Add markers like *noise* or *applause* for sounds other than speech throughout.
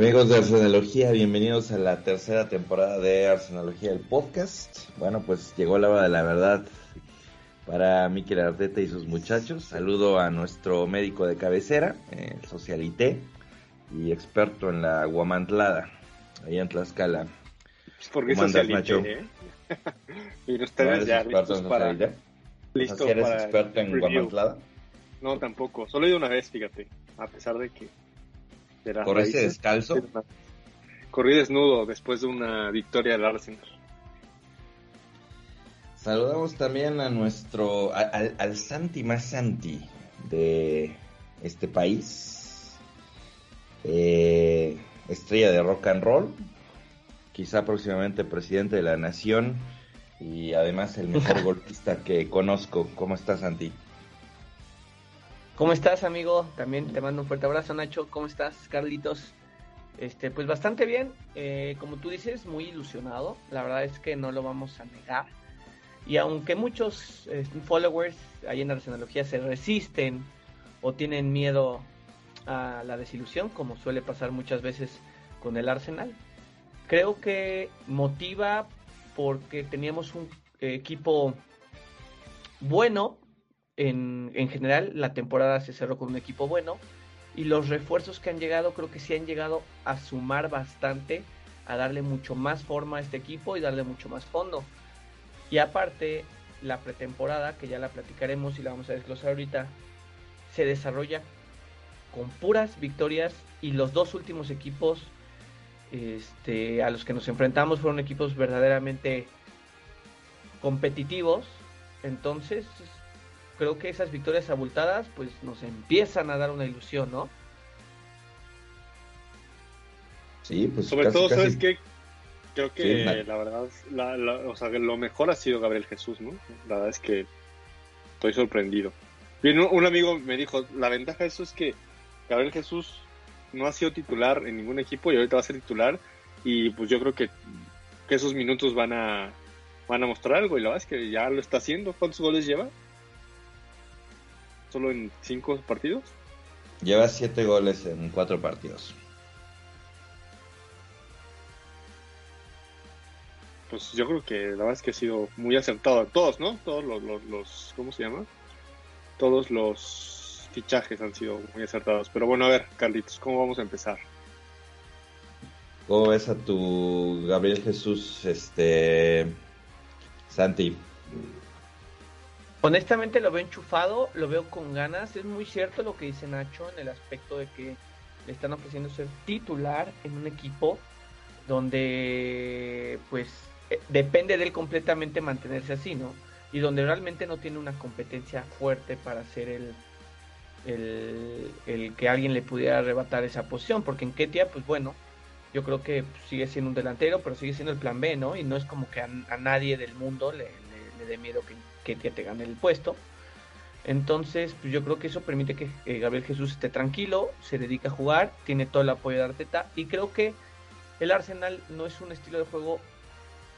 Amigos de Arsenalogía, bienvenidos a la tercera temporada de Arsenalogía, el podcast. Bueno, pues llegó la hora de la verdad para Miquel Arteta y sus muchachos. Saludo a nuestro médico de cabecera, el socialité y experto en la guamantlada, ahí en Tlaxcala. ¿Por qué socialité, eh? *laughs* y ustedes ya listos para... Listo ¿Eres experto en guamantlada? No, tampoco. Solo he ido una vez, fíjate. A pesar de que ¿Corriste descalzo? Corrí desnudo después de una victoria del Arsenal. Saludamos también a nuestro, al, Santi más Santi de este país. Eh, estrella de rock and roll. Quizá próximamente presidente de la nación. Y además el mejor *laughs* golpista que conozco. ¿Cómo estás, Santi? ¿Cómo estás, amigo? También te mando un fuerte abrazo, Nacho. ¿Cómo estás, Carlitos? Este, pues bastante bien. Eh, como tú dices, muy ilusionado. La verdad es que no lo vamos a negar. Y aunque muchos eh, followers ahí en la se resisten o tienen miedo a la desilusión, como suele pasar muchas veces con el Arsenal, creo que motiva porque teníamos un equipo bueno, en, en general la temporada se cerró con un equipo bueno y los refuerzos que han llegado creo que sí han llegado a sumar bastante, a darle mucho más forma a este equipo y darle mucho más fondo. Y aparte, la pretemporada, que ya la platicaremos y la vamos a desglosar ahorita, se desarrolla con puras victorias y los dos últimos equipos este, a los que nos enfrentamos fueron equipos verdaderamente competitivos. Entonces, creo que esas victorias abultadas pues nos empiezan a dar una ilusión, ¿no? Sí, pues sobre todo, ¿sabes qué? Creo que la verdad, o sea, lo mejor ha sido Gabriel Jesús, ¿no? La verdad es que estoy sorprendido. Bien, un amigo me dijo, la ventaja de eso es que Gabriel Jesús no ha sido titular en ningún equipo y ahorita va a ser titular y pues yo creo que, que esos minutos van a van a mostrar algo y la verdad es que ya lo está haciendo. ¿Cuántos goles lleva? Solo en cinco partidos? Lleva siete goles en cuatro partidos. Pues yo creo que la verdad es que ha sido muy acertado a todos, ¿no? Todos los, los, ¿cómo se llama? Todos los fichajes han sido muy acertados. Pero bueno, a ver, Carlitos, ¿cómo vamos a empezar? ¿Cómo ves a tu Gabriel Jesús, este, Santi? Honestamente lo veo enchufado, lo veo con ganas. Es muy cierto lo que dice Nacho en el aspecto de que le están ofreciendo ser titular en un equipo donde pues eh, depende de él completamente mantenerse así, ¿no? Y donde realmente no tiene una competencia fuerte para ser el, el, que alguien le pudiera arrebatar esa posición, porque en Ketia, pues bueno, yo creo que sigue siendo un delantero, pero sigue siendo el plan B, ¿no? Y no es como que a, nadie del mundo le, le dé miedo que que, te gane el puesto. Entonces, pues yo creo que eso permite que eh, Gabriel Jesús esté tranquilo, se dedica a jugar, tiene todo el apoyo de Arteta y creo que el Arsenal no es un estilo de juego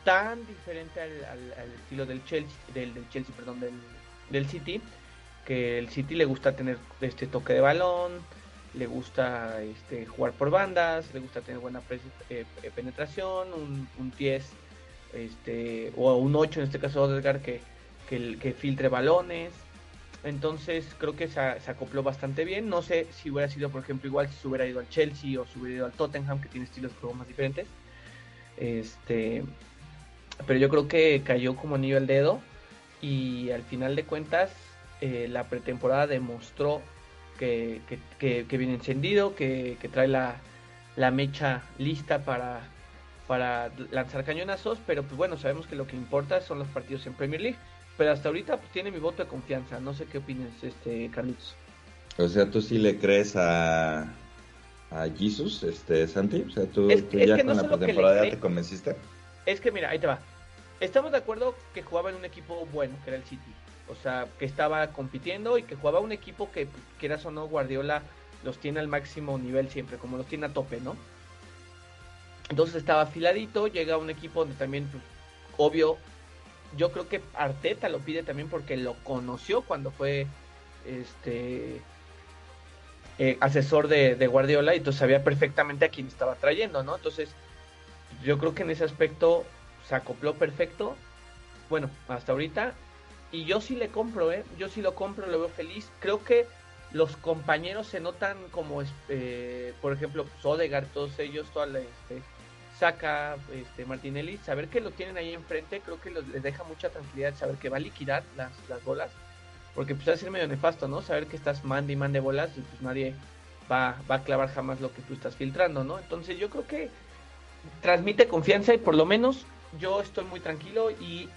tan diferente al, estilo del Chelsea, del, Chelsea, perdón, del, del, City, que el City le gusta tener este toque de balón, le gusta este, jugar por bandas, le gusta tener buena eh, penetración, un, un 10 este, o un 8 en este caso Odegaard que que, filtre balones. Entonces creo que se, acopló bastante bien. No sé si hubiera sido, por ejemplo, igual si se hubiera ido al Chelsea o si hubiera ido al Tottenham, que tiene estilos de juego más diferentes. Este, pero yo creo que cayó como anillo al dedo. Y al final de cuentas, eh, la pretemporada demostró que, viene encendido, que, trae la, la, mecha lista para, para lanzar cañonazos. Pero pues bueno, sabemos que lo que importa son los partidos en Premier League pero hasta ahorita pues, tiene mi voto de confianza. No sé qué opinas, este, Carlitos. O sea, tú sí le crees a, a Jesus, este, Santi. O sea, tú, ya con la temporada te convenciste. Es que mira, ahí te va. Estamos de acuerdo que jugaba en un equipo bueno, que era el City. O sea, que estaba compitiendo y que jugaba un equipo que, quieras o no, Guardiola los tiene al máximo nivel siempre, como los tiene a tope, ¿no? Entonces estaba afiladito, llega un equipo donde también, pues, obvio, yo creo que Arteta lo pide también porque lo conoció cuando fue este eh, asesor de, Guardiola y entonces sabía perfectamente a quién estaba trayendo, ¿no? Entonces, yo creo que en ese aspecto se acopló perfecto, bueno, hasta ahorita, y yo sí le compro, ¿eh? Yo sí lo compro, lo veo feliz. Creo que los compañeros se notan como, eh, por ejemplo, Sodegar, todos ellos, toda la, este, Saca, este, Martinelli, saber que lo tienen ahí enfrente, creo que les deja mucha tranquilidad saber que va a liquidar las, las bolas, porque pues va a ser medio nefasto, ¿no? Saber que estás mande y mande bolas y pues nadie va, va a clavar jamás lo que tú estás filtrando, ¿no? Entonces yo creo que transmite confianza y por lo menos yo estoy muy tranquilo y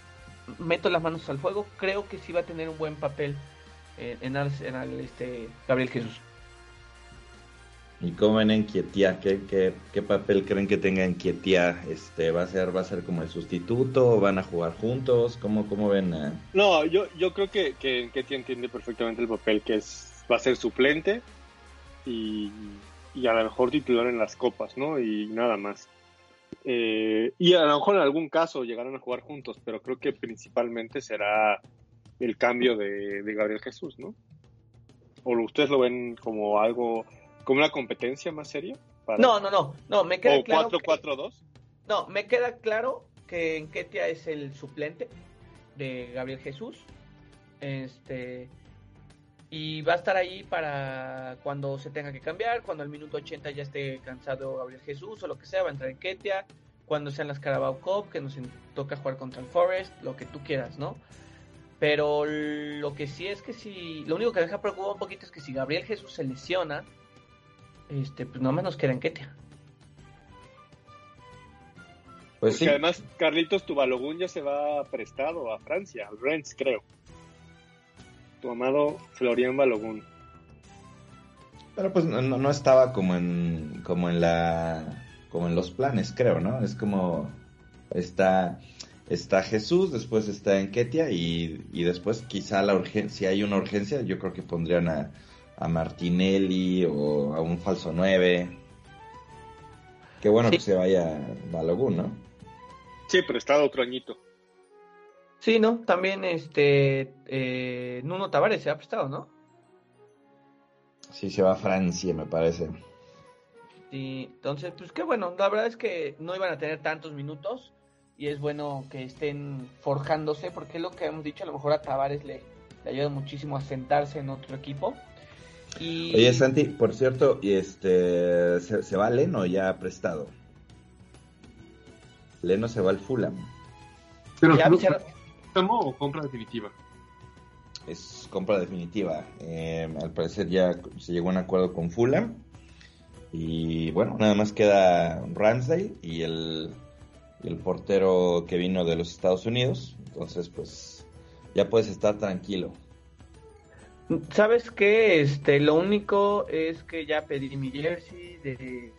meto las manos al fuego, creo que sí va a tener un buen papel en, en, este Gabriel Jesús. ¿Y cómo ven en ¿Qué, qué, papel creen que tenga en Este, ¿va, a ser, ¿Va a ser como el sustituto? ¿O ¿Van a jugar juntos? ¿Cómo, cómo ven? No, yo, yo creo que, que entiende perfectamente el papel que es va a ser suplente y, y a lo mejor titular en las copas, ¿no? Y nada más. Eh, y a lo mejor en algún caso llegarán a jugar juntos, pero creo que principalmente será el cambio de, Gabriel Jesús, ¿no? ¿O ustedes lo ven como algo, como una competencia más seria? No, no, no, no, me queda ¿O claro. 4-4-2? No, me queda claro que Enquetia es el suplente de Gabriel Jesús. Este. Y va a estar ahí para cuando se tenga que cambiar, cuando al minuto 80 ya esté cansado Gabriel Jesús o lo que sea, va a entrar en Ketia, cuando sean las Carabao Cup, que nos toca jugar contra el Forest, lo que tú quieras, ¿no? Pero lo que sí es que si. Lo único que deja preocupado un poquito es que si Gabriel Jesús se lesiona, este, pues no menos en Ketia. Pues sí. además Carlitos Tubalogún ya se va prestado a Francia, al Rennes, creo. Tu amado Florian Balogun. Pero pues no, no, estaba como en como en la como en los planes, creo, ¿no? Es como está está Jesús, después está Enquetia y, y después quizá la urgencia, si hay una urgencia, yo creo que pondrían a, a Martinelli o a un falso 9. Qué bueno que se vaya Balogun, ¿no? Sí, prestado otro añito. Sí, ¿no? También este eh, Nuno Tavares se ha prestado, ¿no? Sí, se va a Francia, me parece. Sí, entonces, pues qué bueno. La verdad es que no iban a tener tantos minutos y es bueno que estén forjándose, porque es lo que hemos dicho, a lo mejor a Tavares le, le ayuda muchísimo a sentarse en otro equipo. Y... Oye, Santi, por cierto, y este se, va Leno ya prestado. Leno se va al Fulham. Pero ¿Ya o compra definitiva? Es compra definitiva. Eh, al parecer ya se llegó a un acuerdo con Fulham. Y bueno, nada más queda Ramsdale y el el portero que vino de los Estados Unidos. Entonces, pues ya puedes estar tranquilo. ¿Sabes qué? Este, lo único es que ya pedí mi jersey de...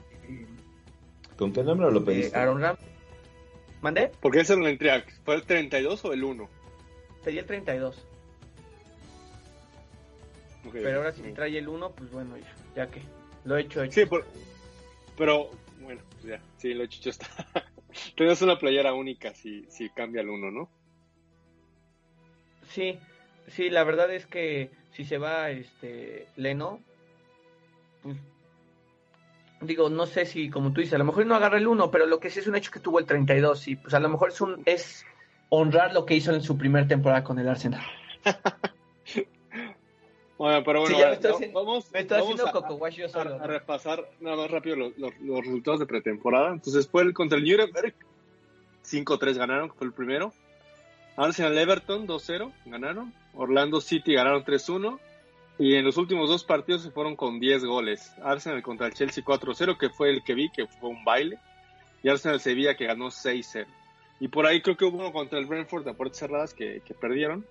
¿Con qué nombre lo pediste? Aaron Ram. ¿Mandé? ¿Por qué se lo entrega? ¿Fue el 32 o el 1? Pedí el 32. pero ahora si trae el 1, pues bueno, ya, ya que lo he hecho, hecho. Sí, pero bueno, pues ya, sí, lo he hecho, está. *laughs* Tienes una playera única si, si cambia el uno, ¿no? Sí, sí, la verdad es que si se va este Leno, pues digo, no sé si como tú dices, a lo mejor no agarra el uno, pero lo que sí es un hecho que tuvo el 32 y pues a lo mejor es un es honrar lo que hizo en su primer temporada con el Arsenal. *laughs* Bueno, pero bueno, vamos, a, repasar nada más rápido los, resultados de pretemporada. Entonces fue el contra el Nuremberg, 5-3 ganaron, fue el primero. Arsenal Everton 2-0 ganaron. Orlando City ganaron 3-1. Y en los últimos dos partidos se fueron con 10 goles. Arsenal contra el Chelsea 4-0, que fue el que vi, que fue un baile. Y Arsenal Sevilla, que ganó 6-0. Y por ahí creo que hubo uno contra el Brentford a puertas cerradas que perdieron.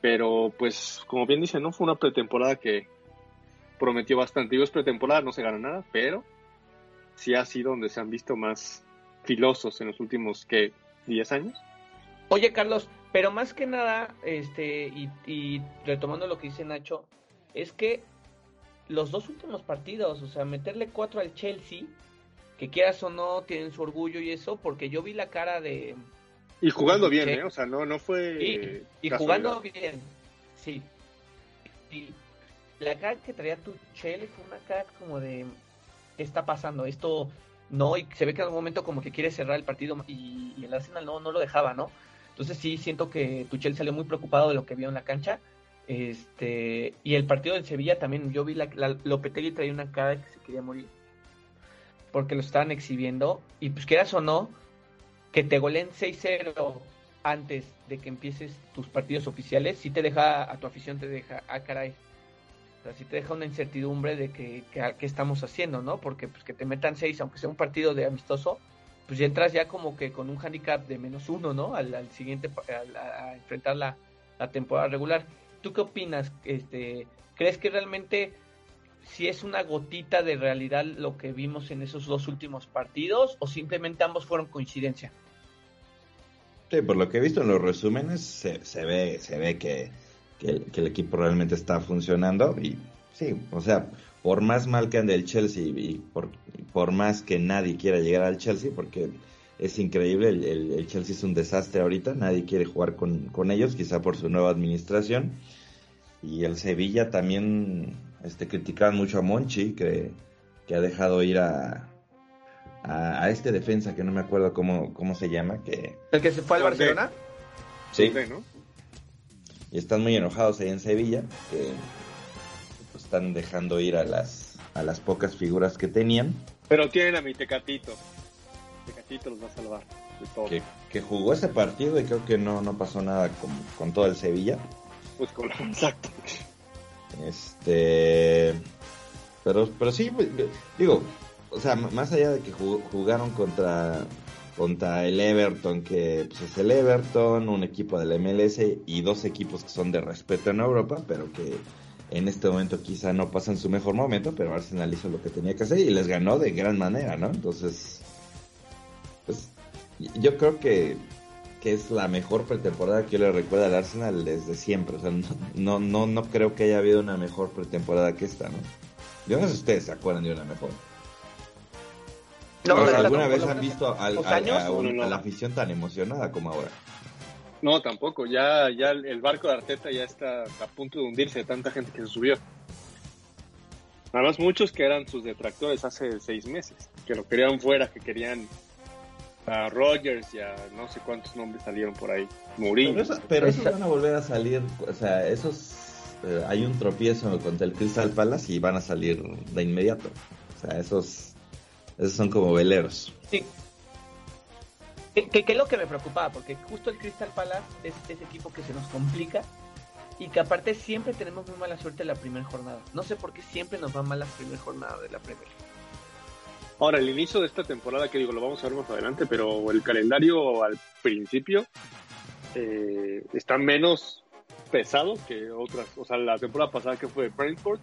Pero pues, como bien dice, ¿no? Fue una pretemporada que prometió bastante. Digo, es pretemporada, no se gana nada, pero sí ha sido donde se han visto más filosos en los últimos, ¿qué? ¿10 años? Oye, Carlos, pero más que nada, este, y, retomando lo que dice Nacho, es que los dos últimos partidos, o sea, meterle cuatro al Chelsea, que quieras o no, tienen su orgullo y eso, porque yo vi la cara de, y jugando bien, ¿eh? O sea, no, no fue. Y, jugando bien, sí. Y la cara que traía Tuchel fue una cara como de, ¿qué está pasando? Esto no, y se ve que en algún momento como que quiere cerrar el partido y, el Arsenal no, no lo dejaba, ¿no? Entonces sí siento que Tuchel salió muy preocupado de lo que vio en la cancha. Este, y el partido de Sevilla también, yo vi la, la Lopetegui traía una cara que se quería morir. Porque lo estaban exhibiendo. Y pues quieras o no, que te goleen 6-0 antes de que empieces tus partidos oficiales, si te deja, a tu afición te deja, ah, caray. O sea, si te deja una incertidumbre de que, que, estamos haciendo, ¿no? Porque pues que te metan seis, aunque sea un partido de amistoso, pues ya entras ya como que con un handicap de menos uno, ¿no? Al, siguiente, a, enfrentar la, la, temporada regular. ¿Tú qué opinas? Este, ¿Crees que realmente si es una gotita de realidad lo que vimos en esos dos últimos partidos o simplemente ambos fueron coincidencia? Sí, por lo que he visto en los resúmenes, se, se ve, se ve que, el, equipo realmente está funcionando. Y sí, o sea, por más mal que ande el Chelsea y por, por más que nadie quiera llegar al Chelsea, porque es increíble, el, Chelsea es un desastre ahorita, nadie quiere jugar con, con, ellos, quizá por su nueva administración. Y el Sevilla también este, criticaban mucho a Monchi, que, que ha dejado ir a, a, este defensa que no me acuerdo cómo, cómo se llama. que ¿El que se fue al Barcelona? Sí. Y están muy enojados ahí en Sevilla, que están dejando ir a las, a las pocas figuras que tenían. Pero tienen a mi Tecatito. Tecatito los va a salvar. Que, que, jugó ese partido y creo que no, no pasó nada con, con todo el Sevilla. Pues con exacto. Este. Pero, pero sí, pues, digo, o sea, más allá de que jugaron contra, contra el Everton, que pues, es el Everton, un equipo del MLS y dos equipos que son de respeto en Europa, pero que en este momento quizá no pasan su mejor momento, pero Arsenal hizo lo que tenía que hacer y les ganó de gran manera, ¿no? Entonces, pues yo creo que, que es la mejor pretemporada que yo le recuerdo al Arsenal desde siempre. O sea, no, no, no creo que haya habido una mejor pretemporada que esta, ¿no? Yo no sé si ustedes se acuerdan de una mejor. No, ¿Alguna vez han visto a, la afición tan emocionada como ahora? No, tampoco. Ya, ya el barco de Arteta ya está a punto de hundirse de tanta gente que se subió. Además, muchos que eran sus detractores hace seis meses, que lo querían fuera, que querían a Rogers y a no sé cuántos nombres salieron por ahí. Mourinho. Pero, esos van a volver a salir, o sea, esos eh, hay un tropiezo contra el Crystal Palace y van a salir de inmediato. O sea, esos esos son como veleros. Sí. Que, es lo que me preocupaba, porque justo el Crystal Palace es ese equipo que se nos complica y que aparte siempre tenemos muy mala suerte en la primera jornada. No sé por qué siempre nos va mal la primera jornada de la Premier. Ahora, el inicio de esta temporada, que digo, lo vamos a ver más adelante, pero el calendario al principio eh, está menos pesado que otras. O sea, la temporada pasada que fue Brentford,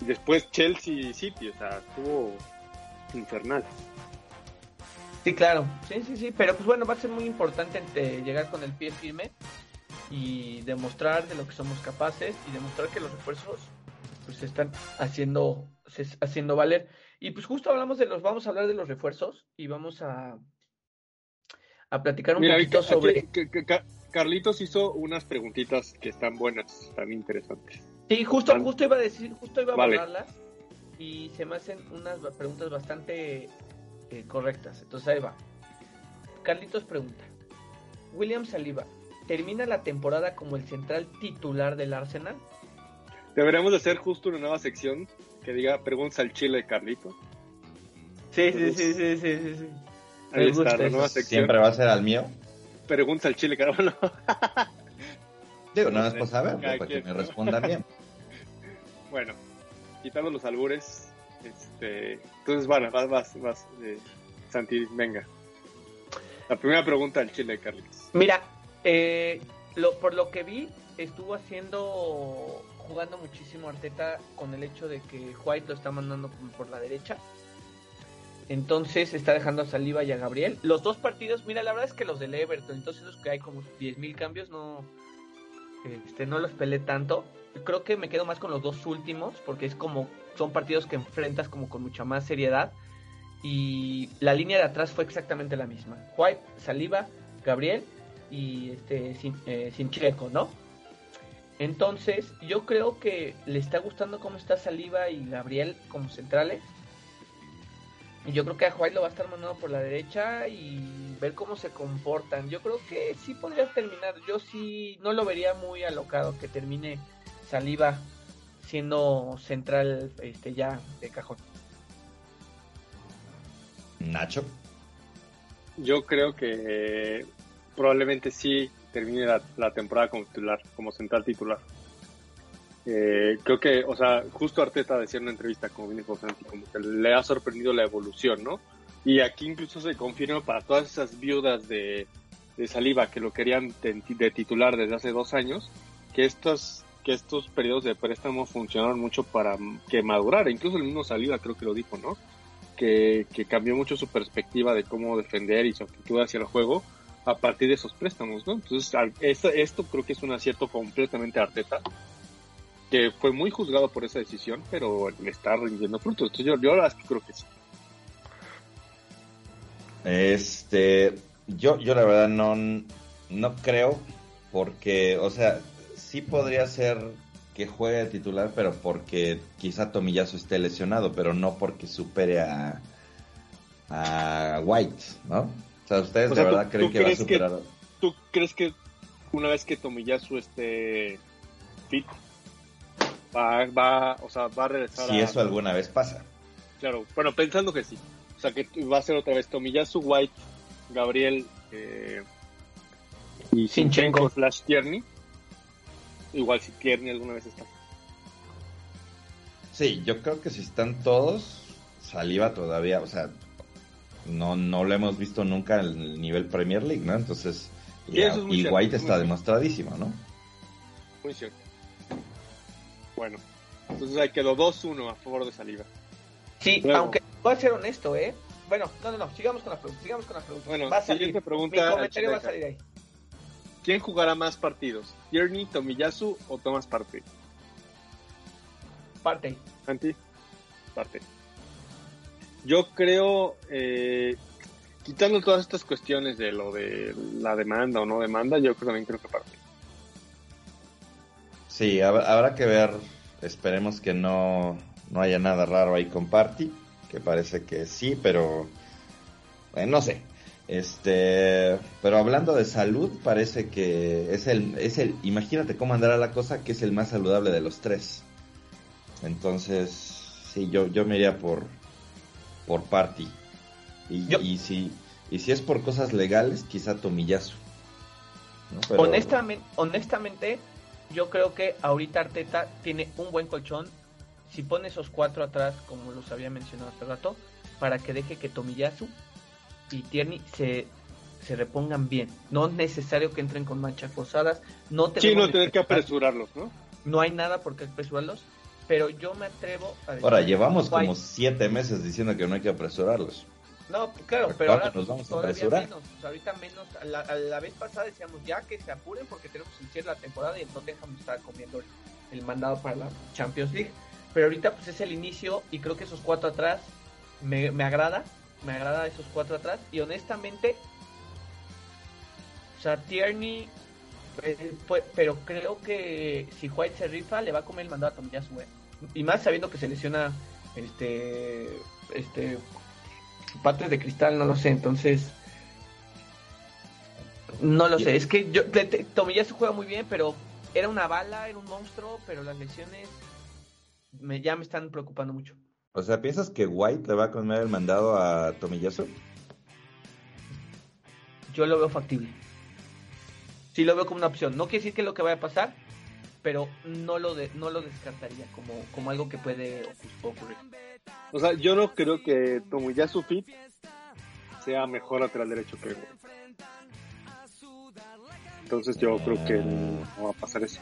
después Chelsea City, o sea, estuvo infernal. Sí, claro, sí, sí, sí, pero pues bueno, va a ser muy importante llegar con el pie firme y demostrar de lo que somos capaces y demostrar que los refuerzos pues se están haciendo haciendo valer. Y pues justo hablamos de los vamos a hablar de los refuerzos y vamos a a platicar un poquito sobre Carlitos hizo unas preguntitas que están buenas, están interesantes. Sí, justo justo iba a decir, justo iba a hablarlas y se me hacen unas preguntas bastante eh, correctas. Entonces ahí va. Carlitos pregunta. William Saliba, ¿termina la temporada como el central titular del Arsenal? Deberíamos hacer justo una nueva sección que diga preguntas al Chile de Carlitos. Sí, sí, sí, sí, sí, sí, Ahí está, la nueva sección. Siempre va a ser al mío. Pregunta al Chile, carajo. *laughs* Digo, nada más para saber, para que me responda bien. *laughs* bueno, quitando los albures. Este, entonces, bueno, vas, vas, vas. Eh, Santi, venga. La primera pregunta al Chile, Carlos. Mira, eh, por lo que vi, estuvo haciendo, jugando muchísimo Arteta con el hecho de que White lo está mandando por la derecha. Entonces está dejando a Saliva y a Gabriel. Los dos partidos, mira, la verdad es que los del Everton, entonces los que hay como 10.000 cambios, no, este, no los peleé tanto creo que me quedo más con los dos últimos, porque es como, son partidos que enfrentas como con mucha más seriedad. Y la línea de atrás fue exactamente la misma. White, Saliva, Gabriel y este sin, eh, ¿no? Entonces, yo creo que le está gustando cómo está Saliva y Gabriel como centrales. Y yo creo que a White lo va a estar mandando por la derecha y ver cómo se comportan. Yo creo que sí podría terminar. Yo sí no lo vería muy alocado que termine Saliva siendo central este ya de cajón. Nacho. Yo creo que probablemente sí termine la, temporada como titular, como central titular. Eh, creo que, o sea, justo Arteta decía en una entrevista como vine como que le ha sorprendido la evolución, ¿no? Y aquí incluso se confirma para todas esas viudas de, saliva que lo querían de, titular desde hace dos años, que estos, que estos periodos de préstamo funcionaron mucho para que madurara. Incluso el mismo saliva creo que lo dijo, ¿no? Que, cambió mucho su perspectiva de cómo defender y su actitud hacia el juego a partir de esos préstamos, ¿no? Entonces, esto, creo que es un acierto completamente Arteta, que fue muy juzgado por esa decisión, pero le está rindiendo frutos. Entonces, yo, yo la creo que sí. Este, yo, yo la verdad no, no creo, porque, o sea, sí podría ser que juegue titular, pero porque quizá Tomillazo esté lesionado, pero no porque supere a, a White, ¿no? ¿ustedes de verdad creen que va a superar? ¿Tú crees que una vez que Tomiyasu esté fit, va, va, o sea, va a regresar Si eso alguna vez pasa. Claro, bueno, pensando que sí. O sea, que va a ser otra vez Tomiyasu, White, Gabriel eh, y Sinchenko Flash Tierney. Igual si Tierney alguna vez está. Sí, yo creo que si están todos, saliva todavía, o sea, no, no lo hemos visto nunca en el nivel Premier League, ¿no? Entonces, y, White está demostradísimo, ¿no? Muy cierto. Bueno, entonces ahí quedó 2-1 a favor de Saliva. Sí, aunque voy a ser honesto, ¿eh? Bueno, no, no, no, sigamos con las preguntas. Sigamos con las preguntas. Bueno, va a siguiente pregunta. Mi comentario va a salir ahí. ¿Quién jugará más partidos? ¿Tierney, Tomiyasu o Thomas Partey? Partey. ¿Anti? Partey. Yo creo, eh, quitando todas estas cuestiones de lo de la demanda o no demanda, yo también creo que parte. Sí, habrá que ver, esperemos que no, no haya nada raro ahí con Party, que parece que sí, pero bueno, no sé. Este, pero hablando de salud, parece que es el, es el, imagínate cómo andará la cosa, que es el más saludable de los tres. Entonces, sí, yo, yo me iría por, por party. Y, y, si, y si es por cosas legales, quizá Tomillazo. honestamente, honestamente, yo creo que ahorita Arteta tiene un buen colchón. Si pone esos cuatro atrás, como los había mencionado hace rato, para que deje que Tomiyasu y Tierney se, se repongan bien. No es necesario que entren con manchas posadas. No sí, no tener que apresurarlos, ¿no? No hay nada por qué apresurarlos pero yo me atrevo a decir. Ahora, llevamos como siete meses diciendo que no hay que apresurarlos. No, claro, pero ahora nos vamos a apresurar? menos. ahorita menos. A la, vez pasada decíamos ya que se apuren porque tenemos que iniciar la temporada y no dejamos de estar comiendo el, mandado para la Champions League. Pero ahorita pues es el inicio y creo que esos cuatro atrás me, me agrada. Me agrada esos cuatro atrás. Y honestamente, o sea, Tierney eh, pero creo que si White se rifa, le va a comer el mandado a Tomiyasu, eh. Y más sabiendo que se lesiona este este partes de cristal, no lo sé, entonces no lo sé, es que yo Tomiyasu juega muy bien, pero era una bala, era un monstruo, pero las lesiones me, ya me están preocupando mucho. O sea, ¿piensas que White le va a comer el mandado a Tomiyasu? Yo lo veo factible sí lo veo como una opción. No quiere decir que es lo que vaya a pasar, pero no lo de, no lo descartaría como, como algo que puede ocurrir. O sea, yo no creo que Tomoyasu Fit sea mejor lateral derecho que Entonces yo creo que no va a pasar eso.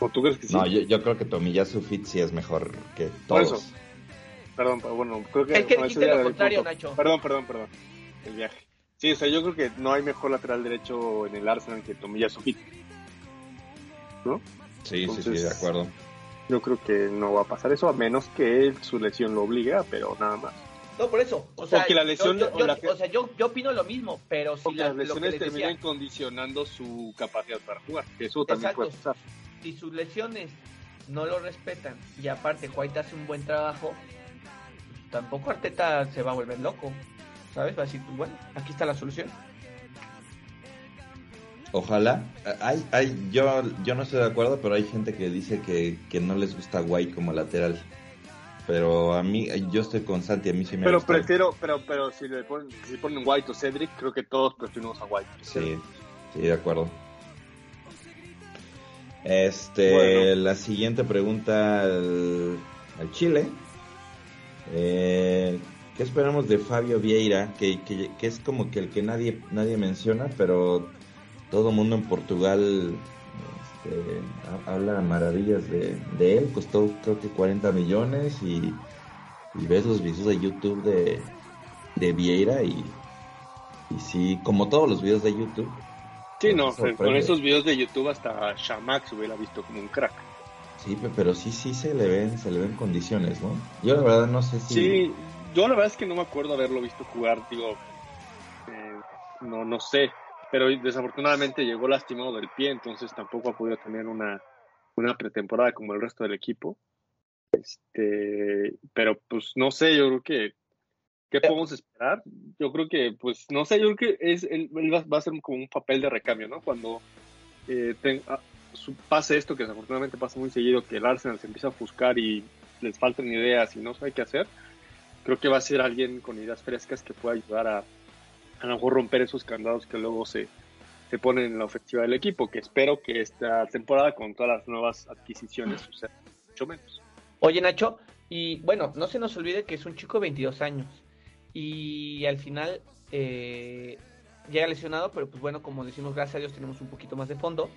¿O tú crees que sí? No, yo, creo que Tomiyasu Fit sí es mejor que todos. Por eso. Perdón, bueno, creo que... Es que dijiste lo contrario, Nacho. Perdón, perdón, perdón. El viaje. Sí, o sea, yo creo que no hay mejor lateral derecho en el Arsenal que Tomiyasu Fit. ¿No? Sí, sí, sí, de acuerdo. Yo creo que no va a pasar eso, a menos que su lesión lo obligue, pero nada más. No, por eso. O sea, la lesión, yo, o sea, yo, yo, opino lo mismo, pero si las lesiones terminan condicionando su capacidad para jugar, que eso también puede pasar. Si sus lesiones no lo respetan y aparte White hace un buen trabajo, tampoco Arteta se va a volver loco, ¿sabes? Va a decir, bueno, aquí está la solución. Ojalá. Hay, hay, yo, yo no estoy de acuerdo, pero hay gente que dice que, que no les gusta White como lateral. Pero a mí, yo estoy con Santi, a mí sí me Pero prefiero, pero, pero si le ponen, si ponen White o Cedric, creo que todos preferimos a White. Sí, sí, de acuerdo. Este, la siguiente pregunta al, Chile. Eh, ¿Qué esperamos de Fabio Vieira? Que, que, que, es como que el que nadie, nadie menciona, pero todo el mundo en Portugal este, habla maravillas de, de, él. Costó creo que 40 millones y, y ves los videos de YouTube de, de Vieira y, y sí, como todos los videos de YouTube, Sí, no, con esos videos de YouTube hasta Shamax hubiera visto como un crack. Sí, pero sí, sí se le ven, se le ven condiciones, ¿no? Yo la verdad no sé si... Sí, yo la verdad es que no me acuerdo haberlo visto jugar, digo, eh, no, no sé, pero desafortunadamente llegó lastimado del pie, entonces tampoco ha podido tener una, una pretemporada como el resto del equipo. Este, pero pues no sé, yo creo que ¿Qué podemos esperar? Yo creo que, pues, no sé, yo creo que es, él, va, a ser como un papel de recambio, ¿no? Cuando eh, ah, pase esto, que desafortunadamente pasa muy seguido, que el Arsenal se empieza a buscar y les faltan ideas y no sabe qué hacer, creo que va a ser alguien con ideas frescas que pueda ayudar a a lo mejor romper esos candados que luego se, se ponen en la ofensiva del equipo, que espero que esta temporada con todas las nuevas adquisiciones suceda mucho menos. Oye Nacho, y bueno, no se nos olvide que es un chico de 22 años y al final eh, llega lesionado, pero pues bueno, como decimos, gracias a Dios tenemos un poquito más de fondo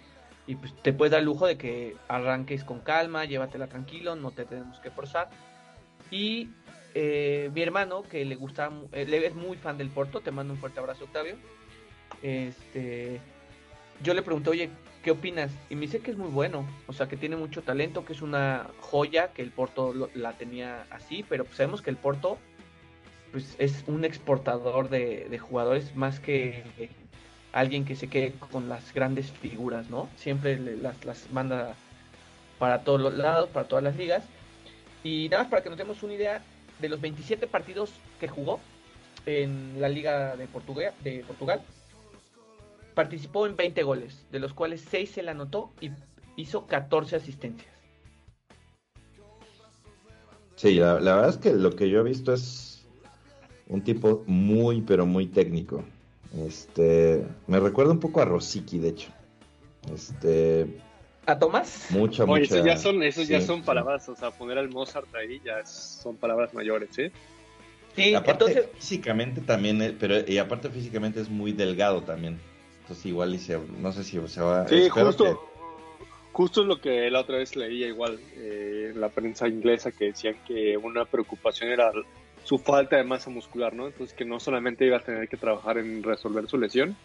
y pues te puedes dar el lujo de que arranques con calma, llévatela tranquilo, no te tenemos que forzar. Y eh, mi hermano, que le gusta, eh, es muy fan del Porto, te mando un fuerte abrazo, Octavio. Este, yo le pregunté, oye, ¿qué opinas? Y me dice que es muy bueno, o sea, que tiene mucho talento, que es una joya, que el Porto la tenía así, pero sabemos que el Porto pues es un exportador de, jugadores más que alguien que se quede con las grandes figuras, ¿no? Siempre las, las manda para todos los lados, para todas las ligas. Y nada más para que nos demos una idea, de los 27 partidos que jugó en la Liga de Portugal, de Portugal participó en 20 goles, de los cuales 6 se le anotó y hizo 14 asistencias. Sí, la verdad es que lo que yo he visto es un tipo muy, pero muy técnico. Este, me recuerda un poco a Rosicky, de hecho. Este, ¿A Tomás? Mucha, Oye, mucha. ya son, esos ya son palabras, o sea, poner al Mozart ahí ya son palabras mayores, ¿eh? Sí, aparte entonces... físicamente también, eh, pero y aparte físicamente es muy delgado también. Entonces igual dice, no sé si se va. Sí, justo, justo es lo que la otra vez leía igual eh, en la prensa inglesa que decían que una preocupación era su falta de masa muscular, ¿no? Entonces que no solamente iba a tener que trabajar en resolver su lesión,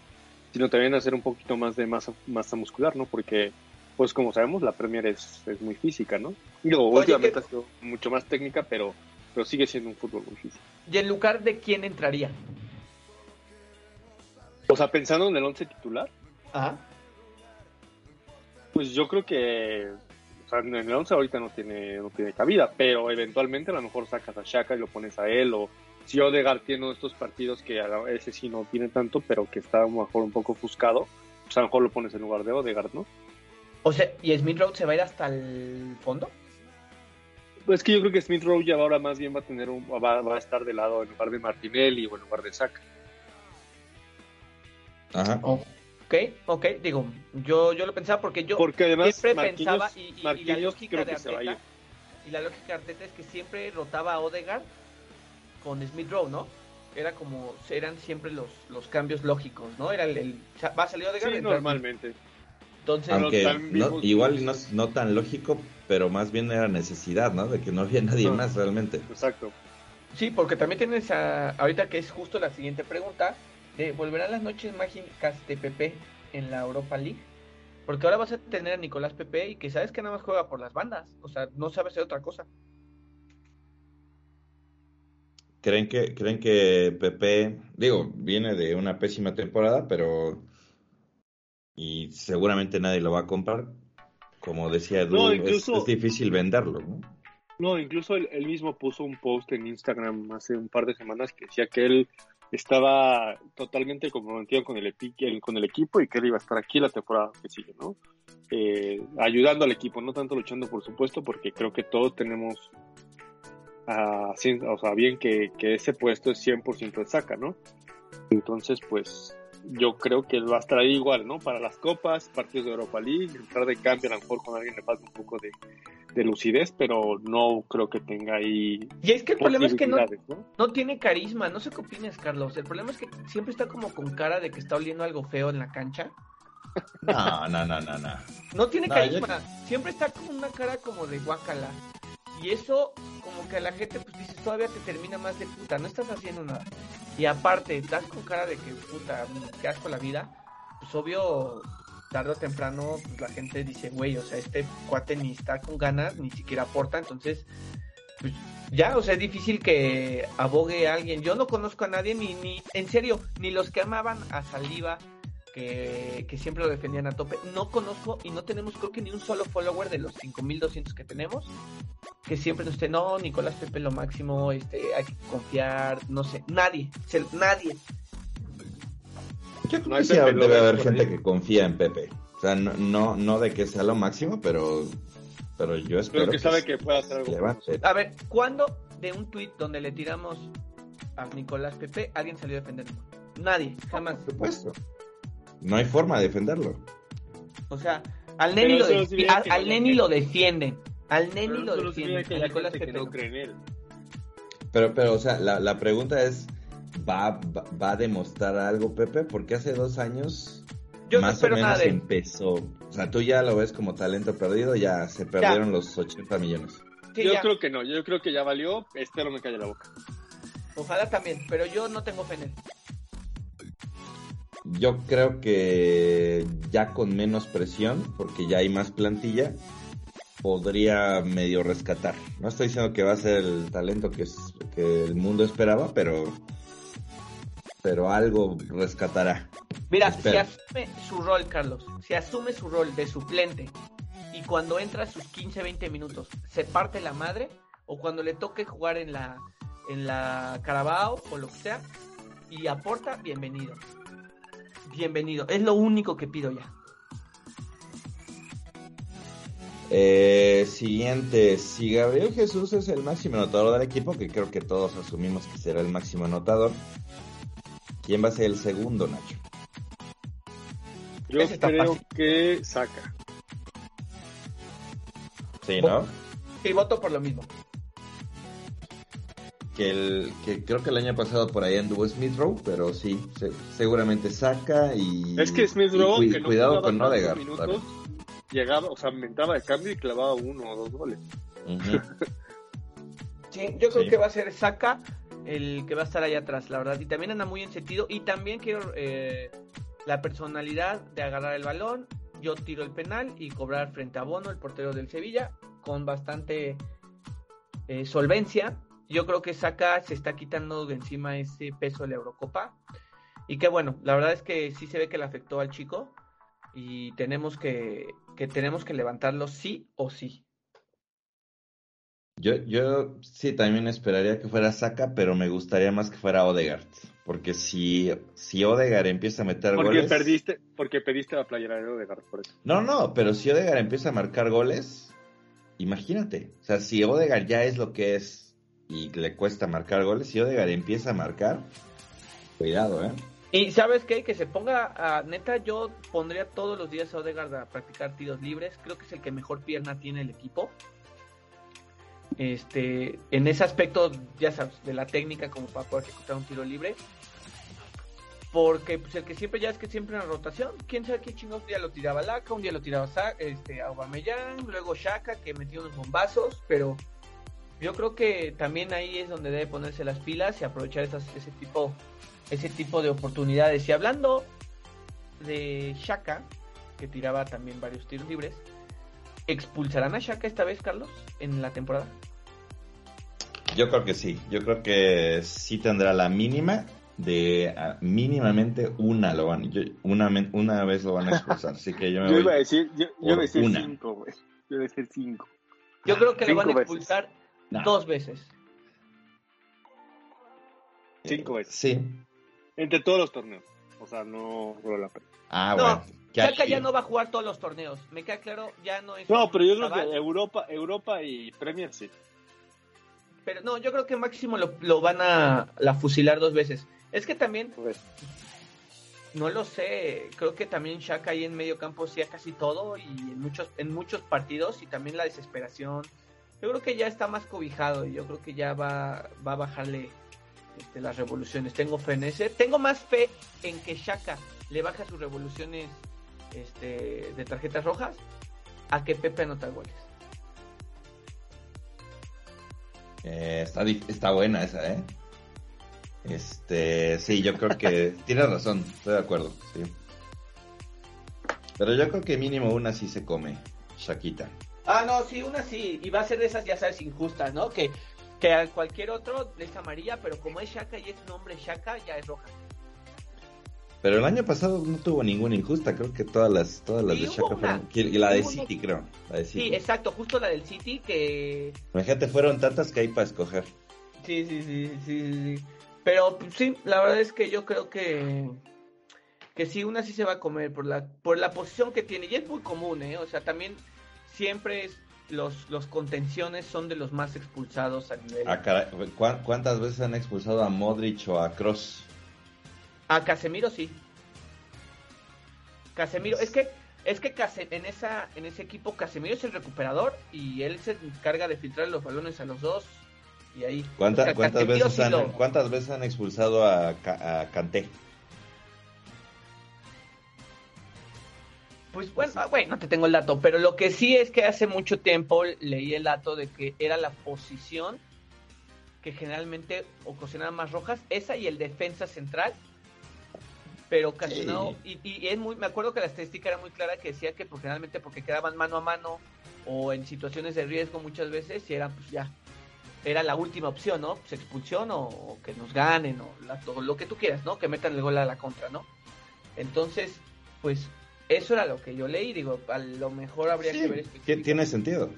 sino también hacer un poquito más de masa, masa muscular, ¿no? Porque, pues como sabemos, la Premier es, es muy física, ¿no? Y luego, últimamente ha sido mucho más técnica, pero, pero sigue siendo un fútbol muy físico. ¿Y en lugar de quién entraría? O sea, pensando en el once titular. Ajá. Pues yo creo que o sea, en el 11 ahorita no tiene, no tiene cabida, pero eventualmente a lo mejor sacas a Shaka y lo pones a él, o si Odegaard tiene estos partidos que a ese sí no tiene tanto, pero que está a lo mejor un poco ofuscado, pues a lo mejor lo pones en lugar de Odegaard, ¿no? O sea, ¿y Smith Rowe se va a ir hasta el fondo? Pues que yo creo que Smith Rowe ya ahora más bien va a tener un, va, va a estar de lado en lugar de Martinelli o en lugar de Saka. Ajá. Oh. Ok, ok, digo, yo, yo lo pensaba porque yo porque además siempre pensaba y, la lógica de Arteta, y la lógica de Arteta es que siempre rotaba a Odegaard con Smith Rowe, ¿no? Era como, eran siempre los, los cambios lógicos, ¿no? Era el, va a salir Odegaard. Sí, normalmente. Entonces, igual no, no, tan lógico, pero más bien era necesidad, ¿no? De que no había nadie más realmente. Exacto. Sí, porque también tienes a, ahorita que es justo la siguiente pregunta, ¿volverán las noches mágicas de Pepe en la Europa League? Porque ahora vas a tener a Nicolás Pepe y que sabes que nada más juega por las bandas, o sea, no sabe hacer otra cosa. ¿Creen que, creen que Pepe, digo, viene de una pésima temporada, pero y seguramente nadie lo va a comprar? como decía Edu, es, difícil venderlo, ¿no? No, incluso él, mismo puso un post en Instagram hace un par de semanas que decía que él estaba totalmente comprometido con el, con el equipo y que él iba a estar aquí la temporada que sigue, ¿no? Eh, ayudando al equipo, no tanto luchando, por supuesto, porque creo que todos tenemos, a, o sea, bien que, que ese puesto es 100% de saca, ¿no? Entonces, pues yo creo que va a estar ahí igual, ¿no? Para las copas, partidos de Europa League, entrar de cambio a lo mejor con alguien le falta un poco de, lucidez, pero no creo que tenga ahí. Y es que el problema es que no, ¿no? tiene carisma, no sé qué opinas, Carlos. El problema es que siempre está como con cara de que está oliendo algo feo en la cancha. No, no, no, no, no. No tiene carisma, siempre está con una cara como de guacala. Y eso, como que a la gente, pues dice, todavía te termina más de puta, no estás haciendo nada. Y aparte, estás con cara de que, puta, qué asco la vida. Pues obvio, tarde o temprano, pues la gente dice, güey, o sea, este cuate ni está con ganas, ni siquiera aporta, entonces, pues ya, o sea, es difícil que abogue alguien. Yo no conozco a nadie, ni, ni, en serio, ni los que amaban a Saliva, que, que, siempre lo defendían a tope. No conozco y no tenemos creo que ni un solo follower de los 5200 que tenemos que siempre nos esté, no, Nicolás Pepe lo máximo, este, hay que confiar, no sé, nadie, nadie. Yo creo que debe haber gente que confía en Pepe. O sea, no, no, no de que sea lo máximo, pero, pero yo espero que, sabe que pueda hacer algo. A ver, ¿cuándo de un tweet donde le tiramos a Nicolás Pepe alguien salió a defenderlo? Nadie, jamás. Por supuesto. No hay forma de defenderlo. O sea, al Neni, lo, al, Neni lo defienden. Al Neni lo defiende. Que Nicolás Pepe no cree en él. Pero, pero, o sea, la, la pregunta es, ¿va, ¿va, a demostrar algo Pepe? Porque hace dos años Yo más o menos empezó. O sea, tú ya lo ves como talento perdido, ya se perdieron los 80 millones. yo creo que no, yo creo que ya valió, espero me calle la boca. Ojalá también, pero yo no tengo fe en él. Yo creo que ya con menos presión, porque ya hay más plantilla, podría medio rescatar. No estoy diciendo que va a ser el talento que, es, que el mundo esperaba, pero pero algo rescatará. Mira, si asume su rol, Carlos, si asume su rol de suplente y cuando entra sus 15, 20 minutos se parte la madre o cuando le toque jugar en la en la Carabao o lo que sea y aporta, bienvenido. Bienvenido. Es lo único que pido ya. Eh, siguiente, si Gabriel Jesús es el máximo anotador del equipo, que creo que todos asumimos que será el máximo anotador, ¿quién va a ser el segundo, Nacho? Yo creo que saca. Sí, ¿no? Sí, voto por lo mismo. Que, el, que creo que el año pasado por ahí anduvo Smith Rowe, pero sí, seguramente saca y. Es que Smith Rowe, que cuidado con Odegaard llegaba, o sea, aumentaba de cambio y clavaba uno o dos goles. *laughs* sí, yo creo que va a ser Saka el que va a estar ahí atrás, la verdad. Y también anda muy en sentido. Y también quiero eh, la personalidad de agarrar el balón. Yo tiro el penal y cobrar frente a Bono, el portero del Sevilla, con bastante eh, solvencia. Yo creo que Saka se está quitando de encima ese peso de la Eurocopa. Y que bueno, la verdad es que sí se ve que le afectó al chico. Y tenemos que que tenemos que levantarlo sí o sí. Yo, yo sí también esperaría que fuera Saka, pero me gustaría más que fuera Odegaard. Porque si, si Odegaard empieza a meter porque goles. Perdiste, porque pediste la playera de Odegaard, por eso. No, no, pero si Odegaard empieza a marcar goles, imagínate. O sea, si Odegaard ya es lo que es y le cuesta marcar goles, si Odegaard empieza a marcar, cuidado, ¿eh? Y sabes qué, que se ponga a neta, yo pondría todos los días a Odegaard a practicar tiros libres. Creo que es el que mejor pierna tiene el equipo. Este, en ese aspecto, ya sabes, de la técnica como para poder ejecutar un tiro libre. Porque pues el que siempre ya es que siempre en rotación, quién sabe qué chingados un día lo tiraba Laca, un día lo tiraba este, Aubameyang, luego Shaka que metió unos bombazos, pero yo creo que también ahí es donde debe ponerse las pilas y aprovechar esas, ese tipo ese tipo de oportunidades. Y hablando de Shaka, que tiraba también varios tiros libres, ¿expulsarán a Shaka esta vez, Carlos, en la temporada? Yo creo que sí, yo creo que sí tendrá la mínima de ah, mínimamente una lo van, una, una vez lo van a expulsar, así que yo me *laughs* yo iba a decir, yo, yo iba a decir cinco, güey. Yo iba a decir cinco. Yo creo que lo van a expulsar dos veces. Cinco veces. Sí. Entre todos los torneos. O sea, no la pena. Ah, bueno. Chaka ya no va a jugar todos los torneos. Me queda claro, ya no es. No, pero yo creo que Europa, Europa y Premier sí. Pero no, yo creo que máximo lo, lo van a la fusilar dos veces. Es que también. Pues. No lo sé. Creo que también Shaka ahí en medio campo hacía casi todo y en muchos, en muchos partidos y también la desesperación. Yo creo que ya está más cobijado y yo creo que ya va, va a bajarle este, las revoluciones. Tengo fe en ese. Tengo más fe en que Shaka le baja sus revoluciones este, de tarjetas rojas a que Pepe anota goles. Eh, está, está buena esa, ¿eh? Este, sí, yo creo que *laughs* tienes razón, estoy de acuerdo, sí. Pero yo creo que mínimo una sí se come, Shakita. Ah, no, sí, una sí, y va a ser de esas, ya sabes, injustas, ¿no? Que, que a cualquier otro es amarilla, pero como es Shaka y es nombre Shaka, ya es roja. Pero el año pasado no tuvo ninguna injusta, creo que todas las todas las de Shaka fueron la de City, creo, la de City. Sí, exacto, justo la del City que Imagínate, fueron tantas que hay para escoger. Sí, sí, sí, sí, sí. Pero sí, la verdad es que yo creo que que sí, una sí se va a comer por la por la posición que tiene y es muy común, ¿eh? O sea, también siempre los, los contenciones son de los más expulsados a nivel. Ah, ¿Cuántas veces han expulsado a Modric o a Cross? A Casemiro sí. Casemiro, es que es que en esa en ese equipo Casemiro es el recuperador y él se encarga de filtrar los balones a los dos y ahí. ¿Cuántas, veces, han, ¿cuántas veces han expulsado a, a Kanté? Pues bueno, ah, bueno, no te tengo el dato, pero lo que sí es que hace mucho tiempo leí el dato de que era la posición que generalmente ocasionaba más rojas, esa y el defensa central, pero casi no, y, y, es muy, me acuerdo que la estadística era muy clara que decía que pues, generalmente porque quedaban mano a mano o en situaciones de riesgo muchas veces, y eran pues ya era la última opción, ¿no? Pues expulsión o, que nos ganen o, lo que tú quieras, ¿no? Que metan el gol a la contra, ¿no? Entonces, pues eso era lo que yo leí, digo, a lo mejor habría que ver... Tiene sentido.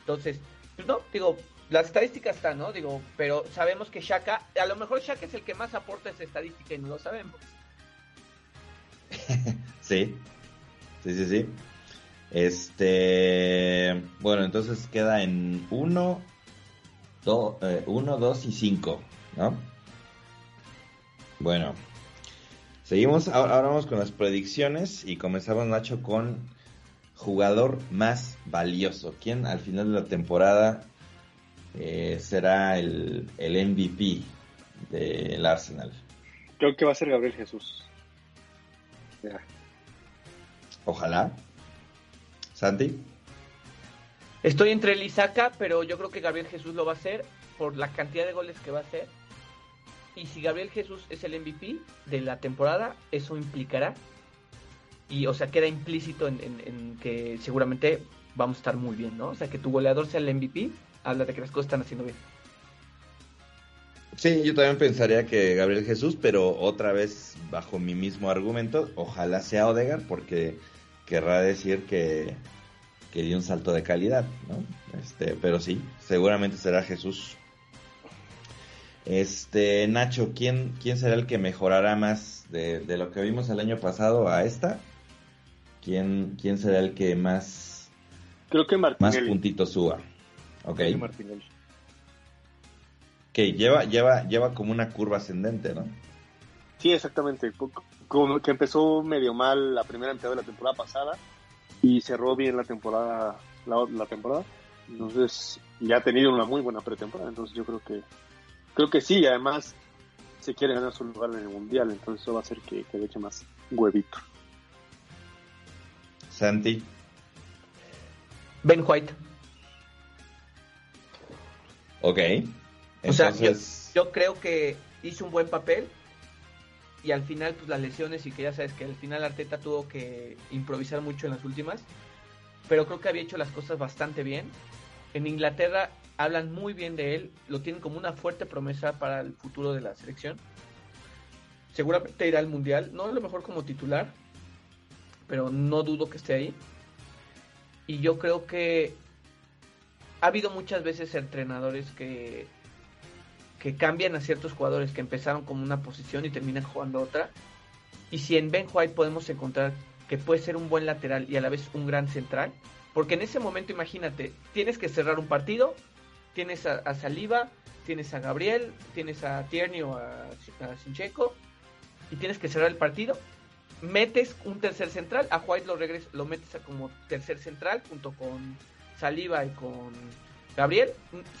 Entonces, pues no, digo, las estadísticas están, ¿no? Digo, pero sabemos que Shaka, a lo mejor Shaka es el que más aporta esa estadística y no lo sabemos. *laughs* sí, sí, sí, sí. Este, bueno, entonces queda en uno 1, eh, 2 y 5, ¿no? Bueno, seguimos, ahora vamos con las predicciones y comenzamos Nacho con jugador más valioso. ¿Quién al final de la temporada eh, será el, el MVP del Arsenal? Creo que va a ser Gabriel Jesús. Ojalá. Santi. Estoy entre el Isaka, pero yo creo que Gabriel Jesús lo va a hacer por la cantidad de goles que va a hacer. Y si Gabriel Jesús es el MVP de la temporada, eso implicará, y o sea, queda implícito en, que seguramente vamos a estar muy bien, ¿no? O sea, que tu goleador sea el MVP, habla de que las cosas están haciendo bien. Sí, yo también pensaría que Gabriel Jesús, pero otra vez bajo mi mismo argumento, ojalá sea Odegar, porque querrá decir que que dio un salto de calidad, ¿no? Este, pero sí, seguramente será Jesús. Este, Nacho, ¿quién, quién será el que mejorará más de, lo que vimos el año pasado a esta? ¿Quién, quién será el que más, Creo que más puntitos suba? Ok. Que lleva, lleva, lleva como una curva ascendente, ¿no? Sí, exactamente. Como que empezó medio mal la primera mitad de la temporada pasada y cerró bien la temporada, la, temporada. Entonces, ya ha tenido una muy buena pretemporada. Entonces, yo creo que, creo que sí. Además, se quiere ganar su lugar en el mundial. Entonces, eso va a hacer que, le eche más huevito. Santi. Ben White. Ok. O sea, yo, yo creo que hizo un buen papel y al final pues las lesiones y que ya sabes que al final Arteta tuvo que improvisar mucho en las últimas, pero creo que había hecho las cosas bastante bien. En Inglaterra hablan muy bien de él, lo tienen como una fuerte promesa para el futuro de la selección. seguramente irá al Mundial, no a lo mejor como titular, pero no dudo que esté ahí. Y yo creo que ha habido muchas veces entrenadores que, que cambian a ciertos jugadores que empezaron como una posición y terminan jugando otra. Y si en Ben White podemos encontrar que puede ser un buen lateral y a la vez un gran central, porque en ese momento imagínate, tienes que cerrar un partido, tienes a, Saliva, tienes a Gabriel, tienes a Tierney o a, a y tienes que cerrar el partido, metes un tercer central, a White lo regres, lo metes a como tercer central junto con Saliva y con Gabriel,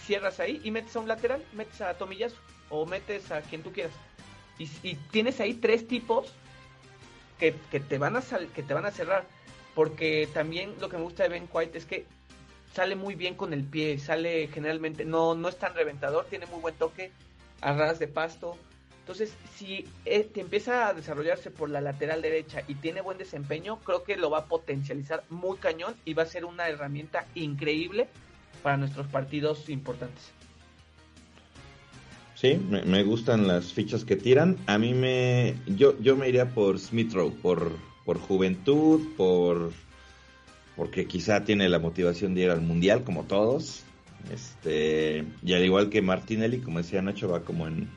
cierras ahí y metes a un lateral, metes a Tomillazo o metes a quien tú quieras. Y, tienes ahí tres tipos que, te van a que te van a cerrar. Porque también lo que me gusta de Ben White es que sale muy bien con el pie, sale generalmente, no, no es tan reventador, tiene muy buen toque, a ras de pasto, entonces, si eh, te empieza a desarrollarse por la lateral derecha y tiene buen desempeño, creo que lo va a potencializar muy cañón y va a ser una herramienta increíble para nuestros partidos importantes. Sí, me, gustan las fichas que tiran. A mí me. Yo, yo me iría por Smith por, por juventud, por. Porque quizá tiene la motivación de ir al mundial, como todos. Este. Y al igual que Martinelli, como decía Nacho, va como en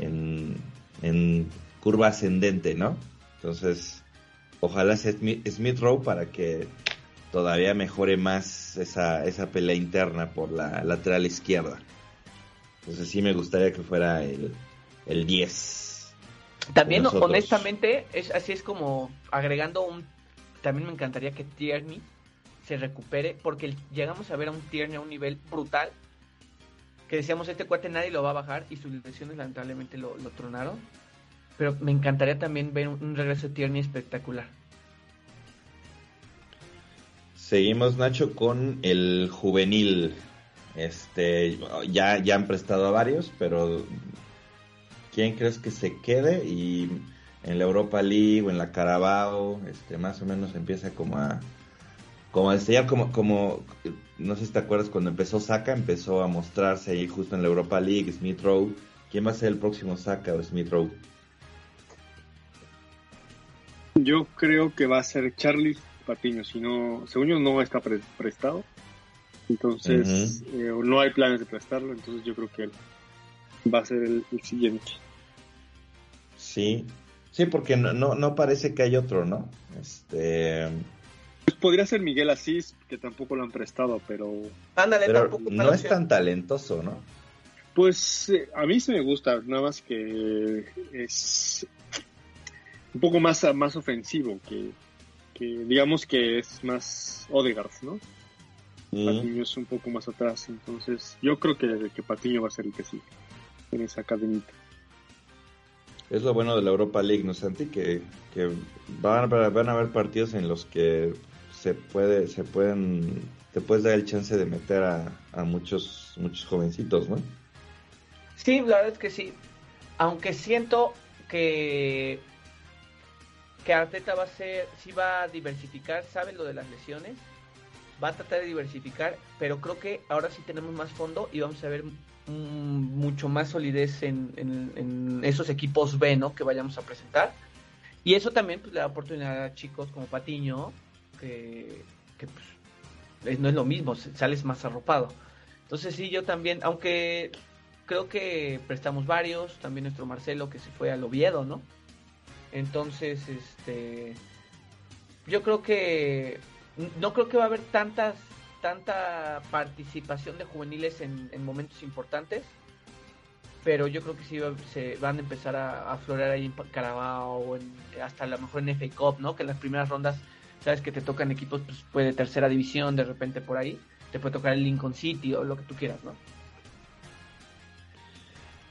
en, curva ascendente, ¿no? Entonces, ojalá sea Smith, Rowe para que todavía mejore más esa, esa pelea interna por la lateral izquierda. Entonces sí me gustaría que fuera el, el 10. También honestamente, es, así es como agregando un... También me encantaría que Tierney se recupere porque llegamos a ver a un Tierney a un nivel brutal que decíamos, este cuate nadie lo va a bajar y sus lesiones lamentablemente lo, tronaron. Pero me encantaría también ver un, regreso de Tierney espectacular. Seguimos, Nacho, con el juvenil. Este, ya, ya han prestado a varios, pero ¿quién crees que se quede? Y en la Europa League o en la Carabao, este, más o menos empieza como a, como a como, como, no sé si te acuerdas, cuando empezó Saka, empezó a mostrarse ahí justo en la Europa League, Smith Rowe. ¿Quién va a ser el próximo Saka o Smith Rowe? Yo creo que va a ser Charlie Patiño, si no, según yo no está prestado. Entonces, eh, no hay planes de prestarlo, entonces yo creo que él va a ser el, siguiente. Sí, sí, porque no, no, no parece que hay otro, ¿no? Este pues podría ser Miguel Asís, que tampoco lo han prestado, pero... Ándale, no es tan talentoso, ¿no? Pues eh, a mí sí me gusta, nada más que es un poco más, más ofensivo, que, digamos que es más Odegaard, ¿no? Mm. Patiño es un poco más atrás, entonces yo creo que, que Patiño va a ser el que sí, en esa academita. Es lo bueno de la Europa League, ¿no, Santi? Que, que van, van a haber partidos en los que se puede, se pueden, te puedes dar el chance de meter a, a muchos, muchos jovencitos, ¿no? Sí, la verdad es que sí. Aunque siento que que Arteta va a ser, sí va a diversificar, sabe lo de las lesiones, va a tratar de diversificar, pero creo que ahora sí tenemos más fondo y vamos a ver mucho más solidez en, esos equipos B, ¿no? Que vayamos a presentar. Y eso también pues, le da oportunidad a chicos como Patiño, que, pues, no es lo mismo, sales más arropado. Entonces sí, yo también, aunque creo que prestamos varios, también nuestro Marcelo que se fue al Oviedo, ¿no? Entonces, este, yo creo que no creo que va a haber tantas tanta participación de juveniles en, momentos importantes, pero yo creo que sí se van a empezar a, aflorar ahí en Carabao o hasta a lo mejor en FA Cup, ¿no? Que en las primeras rondas sabes que te tocan equipos pues, puede tercera división de repente por ahí, te puede tocar el Lincoln City o lo que tú quieras, ¿no?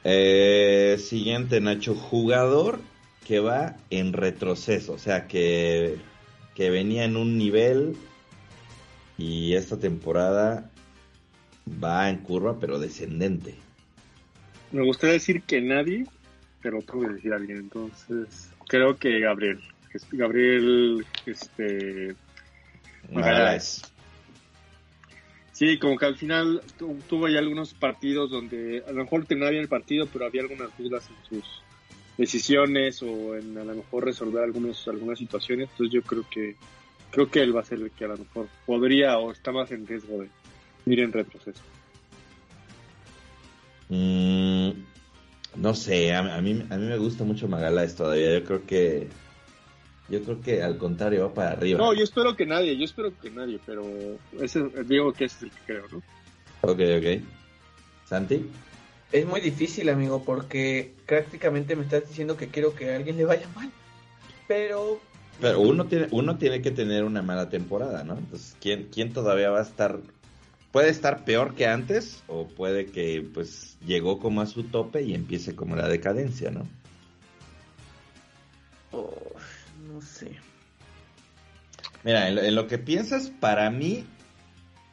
Eh, siguiente, Nacho, jugador que va en retroceso, o sea, que, que venía en un nivel y esta temporada va en curva, pero descendente. Me gustaría decir que nadie, pero tengo que decir alguien, entonces creo que Gabriel. Gabriel este Sí, como que al final tuvo ya algunos partidos donde a lo mejor terminaba bien el partido, pero había algunas dudas en sus decisiones o en a lo mejor resolver algunos, algunas situaciones. Entonces yo creo que creo que él va a ser el que a lo mejor podría o está más en riesgo de ir en retroceso. Mm, no sé, a, mí, a mí me gusta mucho Magaláes todavía. Yo creo que yo creo que al contrario va para arriba. No, yo espero que nadie, yo espero que nadie, pero ese digo que ese es el que creo, ¿no? Ok, ok. ¿Santi? Es muy difícil, amigo, porque prácticamente me estás diciendo que quiero que a alguien le vaya mal. Pero. Pero uno tiene, uno tiene que tener una mala temporada, ¿no? Entonces, ¿quién, quién todavía va a estar? Puede estar peor que antes, o puede que pues llegó como a su tope y empiece como la decadencia, ¿no? Oh, no sé. Mira, en lo que piensas, para mí,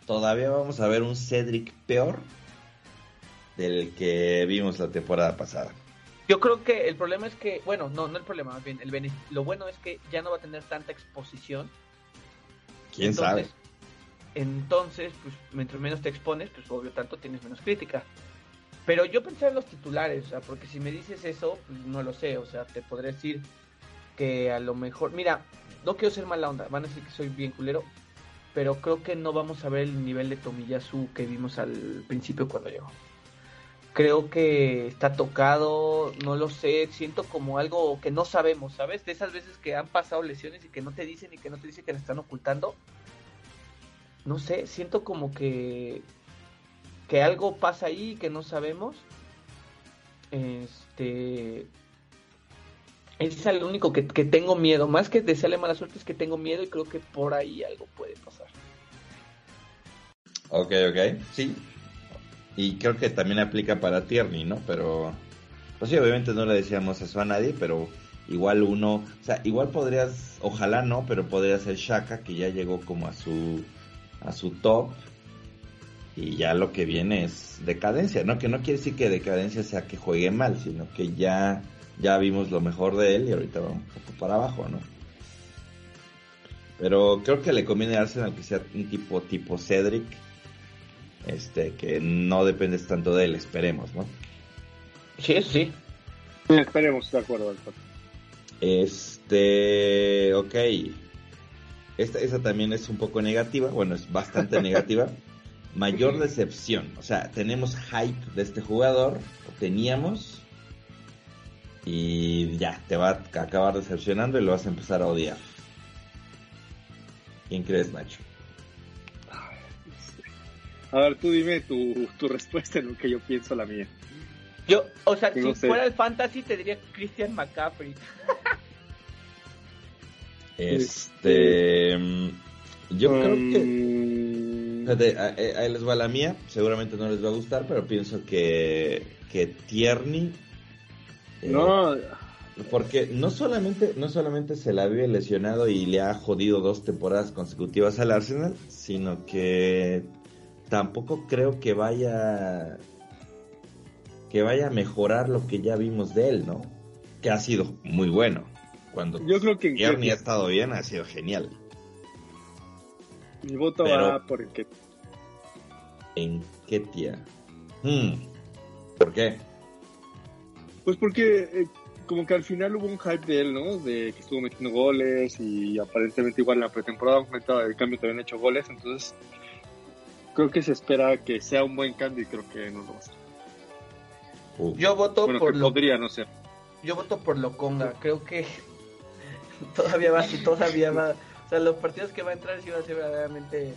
todavía vamos a ver un Cedric peor del que vimos la temporada pasada. Yo creo que el problema es que, bueno, no, no el problema, más bien, el lo bueno es que ya no va a tener tanta exposición. ¿Quién sabe? Entonces, pues, mientras menos te expones, pues obvio, tanto tienes menos crítica. Pero yo pensé en los titulares, o sea, porque si me dices eso, pues no lo sé, o sea, te podré decir que a lo mejor, mira, no quiero ser mala onda, van a decir que soy bien culero, pero creo que no vamos a ver el nivel de Tomiyasu que vimos al principio cuando llegó creo que está tocado, no lo sé, siento como algo que no sabemos, ¿sabes? De esas veces que han pasado lesiones y que no te dicen y que no te dicen que le están ocultando. No sé, siento como que que algo pasa ahí que no sabemos. Este es el único que, que tengo miedo, más que desearle mala suerte es que tengo miedo y creo que por ahí algo puede pasar. Ok, ok, sí, y creo que también aplica para Tierney, ¿no? Pero, pues sí, obviamente no le decíamos eso a nadie, pero igual uno, o sea, igual podrías, ojalá no, pero podría ser Shaka, que ya llegó como a su, a su top. Y ya lo que viene es decadencia, ¿no? Que no quiere decir que decadencia sea que juegue mal, sino que ya, ya vimos lo mejor de él y ahorita vamos un poco para abajo, ¿no? Pero creo que le conviene a Arsenal que sea un tipo tipo Cedric, este, que no dependes tanto de él, esperemos, ¿no? Sí, sí. esperemos, de acuerdo, Este, ok. Esta, esa también es un poco negativa, bueno, es bastante *laughs* negativa. Mayor decepción, o sea, tenemos hype de este jugador, teníamos, y ya, te va a acabar decepcionando y lo vas a empezar a odiar. ¿Quién crees, Nacho? A ver, tú dime tu, tu respuesta en lo que yo pienso la mía. Yo, o sea, si fuera el fantasy te diría Christian McCaffrey. este, yo creo que mm. ahí les va la mía, seguramente no les va a gustar, pero pienso que que Tierney eh, no porque no solamente no solamente se la había lesionado y le ha jodido dos temporadas consecutivas al Arsenal, sino que tampoco creo que vaya que vaya a mejorar lo que ya vimos de él, ¿no? Que ha sido muy bueno. Cuando Yo creo que Ernie ha estado bien, ha sido genial. Mi voto va por el que En Ketia. Hmm. ¿Por qué? Pues porque eh, como que al final hubo un hype de él, ¿no? De que estuvo metiendo goles y aparentemente igual en la pretemporada el cambio también ha hecho goles, entonces creo que se espera que sea un buen cambio y creo que no lo va a ser. Yo voto por lo podría no ser. Yo voto por Loconga, creo que *laughs* todavía va, todavía va, o sea, los partidos que va a entrar sí va a ser verdaderamente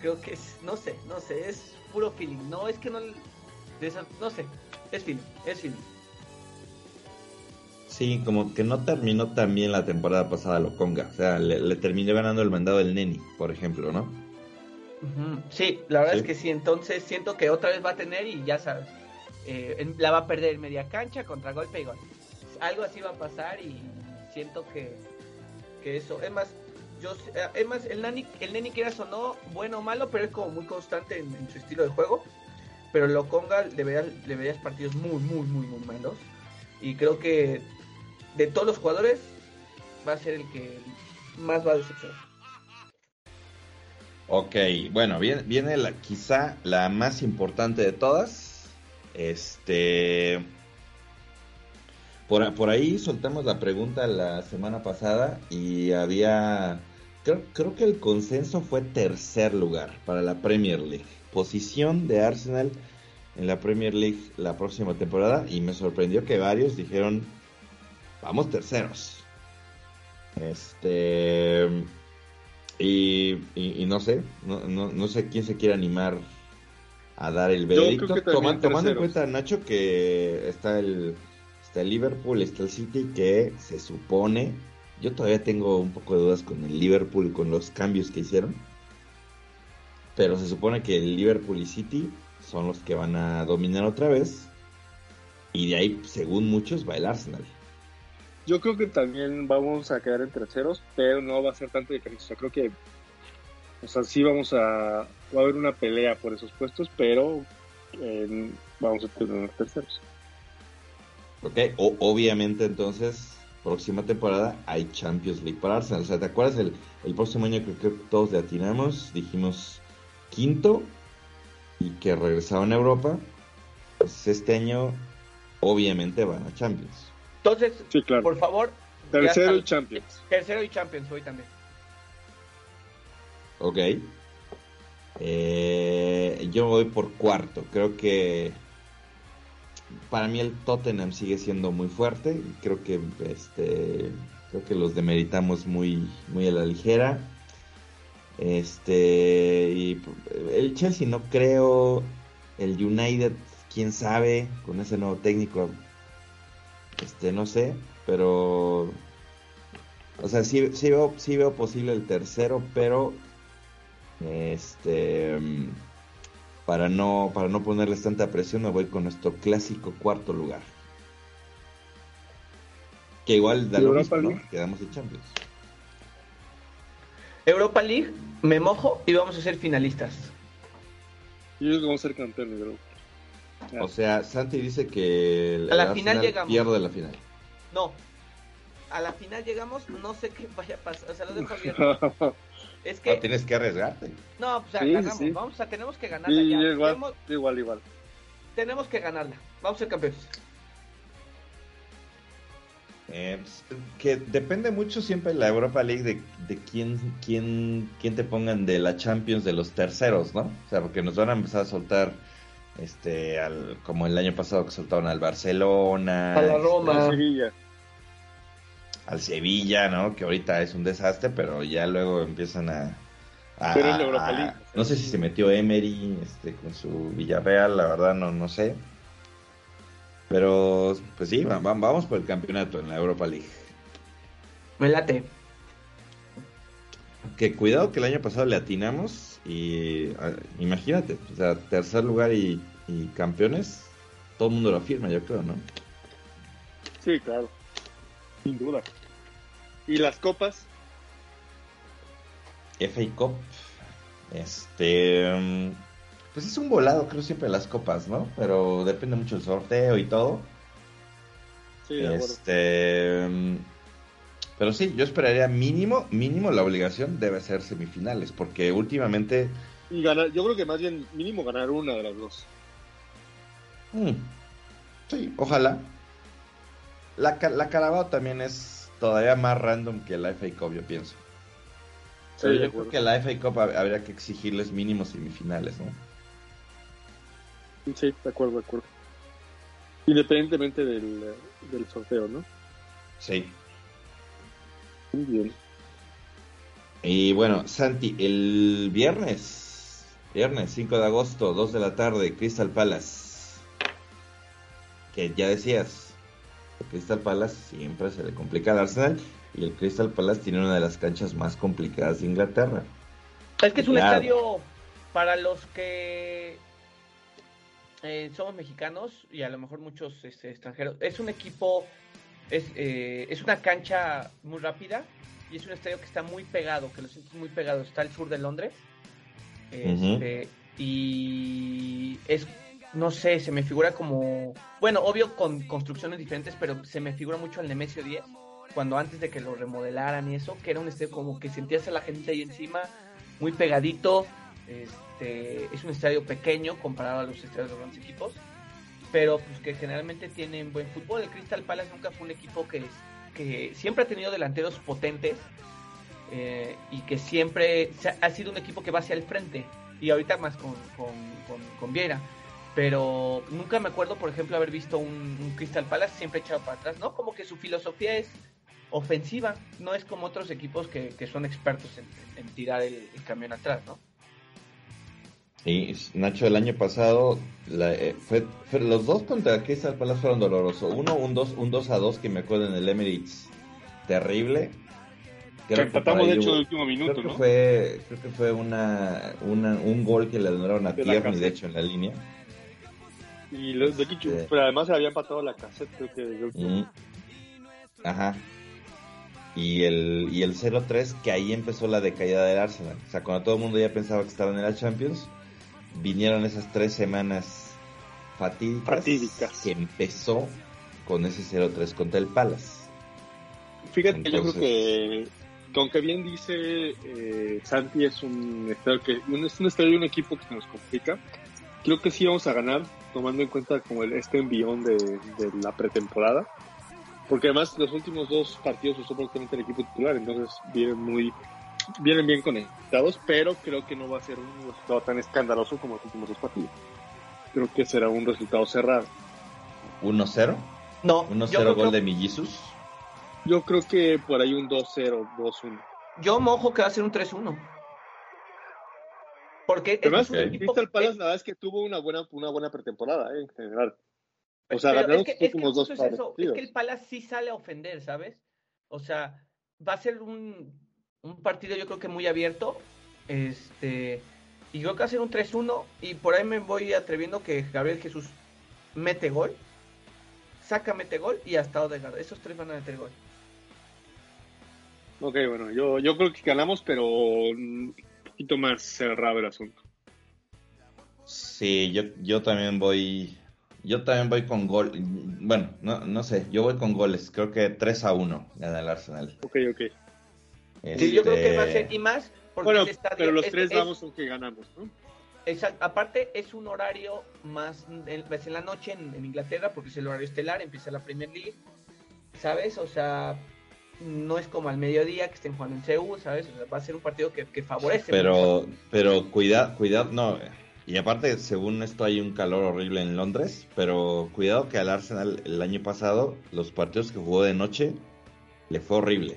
creo que es, no sé, no sé, es puro feeling, no es que no no sé, es feeling, es feeling. Sí, como que no terminó tan bien la temporada pasada Loconga, o sea, le, le terminé ganando el mandado del Neni, por ejemplo, ¿no? Sí, la verdad es que sí, entonces siento que otra vez va a tener y ya sabes, eh, la va a perder en media cancha contra golpe y gol. Algo así va a pasar y siento que, que eso, es más, yo, eh, es más, el Nani, el Neni quieras o no, bueno o malo, pero es como muy constante en, su estilo de juego. Pero lo Conga le verías, le verías partidos muy, muy, muy, muy malos. Y creo que de todos los jugadores va a ser el que más va a decepcionar. Ok, bueno, viene, viene la, quizá la más importante de todas. Este. por, ahí soltamos la pregunta la semana pasada y había, creo, creo que el consenso fue tercer lugar para la Premier League. Posición de Arsenal en la Premier League la próxima temporada y me sorprendió que varios dijeron, vamos terceros. Este... Y, y, no sé, no, no, no, sé quién se quiere animar a dar el veredicto. tomando en cuenta, Nacho, que está el, está el Liverpool, está el City, que se supone, yo todavía tengo un poco de dudas con el Liverpool, con los cambios que hicieron, pero se supone que el Liverpool y City son los que van a dominar otra vez. Y de ahí, según muchos, va el Arsenal. Yo creo que también vamos a quedar en terceros, pero no va a ser tanto diferencia. creo que, o sea, sí vamos a, va a haber una pelea por esos puestos, pero vamos a tener terceros. Ok, o, obviamente entonces, próxima temporada hay Champions League para Arsenal. O sea, ¿te acuerdas? El, el próximo año creo que todos le atinamos, dijimos quinto y que regresaban a Europa, pues este año obviamente van a Champions. Entonces, por favor. Tercero y Champions. Tercero y Champions hoy también. Ok. Eh, yo voy por cuarto. Creo que para mí el Tottenham sigue siendo muy fuerte. Creo que este creo que los demeritamos muy muy a la ligera. Este, y el Chelsea no creo, el United, quién sabe, con ese nuevo técnico, este, no sé, pero, o sea, sí, sí, veo, sí veo posible el tercero, pero, este, para no, para no ponerles tanta presión, me voy con nuestro clásico cuarto lugar. Que igual da lo mismo, Quedamos en Champions. Europa League, me mojo y vamos a ser finalistas. Y ellos vamos a ser campeones, bro. O sea, Santi dice que a la final llegamos. pierde la final. No. A la final llegamos, no sé qué vaya a pasar, o sea, lo dejo *laughs* abierto. es que no, tienes que arriesgarte. No, pues o sea, ganamos, vamos a tenemos que ganarla ya. Igual, igual, igual. Tenemos que ganarla. Vamos a ser campeones. Eh, que depende mucho siempre la Europa League de, de quién, quién, quién te pongan de la Champions de los terceros, ¿no? O sea, porque nos van a empezar a soltar, este, al, como el año pasado que soltaron al Barcelona, a la Roma, al Sevilla, al Sevilla, ¿no? Que ahorita es un desastre, pero ya luego empiezan a, no sé si se metió Emery, este, con su Villarreal, la verdad no, no sé. Pero, pues sí, vamos por el campeonato en la Europa League. Me late. Que cuidado que el año pasado le atinamos y imagínate, o sea, tercer lugar y, campeones, todo el mundo lo afirma, yo creo, ¿no? Sí, claro, sin duda. ¿Y las copas? FA Cup, este, pues es un volado, creo siempre las copas, ¿no? Pero depende mucho del sorteo y todo. Sí, de este, pero sí, yo esperaría mínimo, mínimo la obligación debe ser semifinales, porque últimamente. Y ganar, yo creo que más bien mínimo ganar una de las dos. Mm, sí, ojalá. La, la Carabao también es todavía más random que la FA Cup, yo pienso. yo creo que la FA Cup habría que exigirles mínimo semifinales, ¿no? Sí, de acuerdo, de acuerdo. Independientemente del, del sorteo, ¿no? Sí. Muy bien. Y bueno, Santi, el viernes, viernes 5 de agosto, 2 de la tarde, Crystal Palace. Que ya decías, el Crystal Palace siempre se le complica al Arsenal y el Crystal Palace tiene una de las canchas más complicadas de Inglaterra. Es que es un estadio para los que eh, somos mexicanos y a lo mejor muchos este, extranjeros. Es un equipo, es, eh, es una cancha muy rápida y es un estadio que está muy pegado, que lo sientes muy pegado. Está al sur de Londres. Este, y es, no sé, se me figura como, bueno, obvio con construcciones diferentes, pero se me figura mucho el Nemesio 10, cuando antes de que lo remodelaran y eso, que era un estadio como que sentías a la gente ahí encima, muy pegadito. Este, es un estadio pequeño comparado a los estadios de los grandes equipos. Pero pues que generalmente tienen buen fútbol. El Crystal Palace nunca fue un equipo que, que siempre ha tenido delanteros potentes eh, y que siempre ha sido un equipo que va hacia el frente y ahorita más con, con, con, Viera. Pero nunca me acuerdo, por ejemplo, haber visto un, Crystal Palace siempre echado para atrás, ¿no? Como que su filosofía es ofensiva, no es como otros equipos que, son expertos en, tirar el, camión atrás, ¿no? Y Nacho, el año pasado, eh, fue, los dos contra Crystal Palace fueron dolorosos. Uno, un 2 un dos a 2 que me acuerdo en el Emirates, terrible. Que empatamos de hecho el último minuto, creo que Fue, creo que fue una, un gol que le donaron a Tierney, de hecho, en la línea. Y los de este... pero además se había empatado la cassette, creo que. Mm. Ajá. Y el, y el 0-3, que ahí empezó la decaída del Arsenal. O sea, cuando todo el mundo ya pensaba que estaban en la Champions, vinieron esas tres semanas fatídicas, fatídicas. que empezó con ese 0-3 contra el Palace. Fíjate que yo creo que aunque bien dice eh, Santi, es un estadio que es un estadio de un equipo que se nos complica. Creo que sí vamos a ganar, tomando en cuenta como el, este envión de, de la pretemporada. Porque además los últimos dos partidos usó prácticamente el equipo titular, entonces vienen muy vienen bien conectados, pero creo que no va a ser un resultado tan escandaloso como los últimos dos partidos. Creo que será un resultado cerrado. ¿1-0? No. ¿1-0 gol de Millisus? Yo creo que por ahí un 2-0, 2-1. Yo mojo que va a ser un 3-1. Porque Además, el Crystal Palace, la verdad es que tuvo una buena, una buena pretemporada eh, en general. O sea, ganaron los últimos dos partidos. Es, que el Palace sí sale a ofender, ¿sabes? O sea, va a ser un, un partido yo creo que muy abierto. Este, y yo creo que va a ser un 3-1 y por ahí me voy atreviendo que Gabriel Jesús mete gol, saca mete gol y hasta Odegaard. Esos tres van a meter gol. Ok, bueno, yo, yo creo que ganamos, pero un poquito más cerrado el asunto. Sí, yo, yo también voy. Yo también voy con gol. Bueno, no, no sé, yo voy con goles. Creo que 3 a 1 gana el Arsenal. Ok, ok. Sí, yo creo que va a ser y más. Porque bueno, pero los tres vamos con que ganamos, ¿no? Exacto. Aparte, es un horario más. Es en la noche en, en Inglaterra, porque es el horario estelar, empieza la Premier League. ¿Sabes? O sea, no es como al mediodía que estén jugando en Seúl, ¿sabes? va a ser un partido que, favorece. Pero, pero cuidado, cuidado, no. Y aparte, según esto, hay un calor horrible en Londres, pero cuidado que al Arsenal el año pasado, los partidos que jugó de noche, le fue horrible.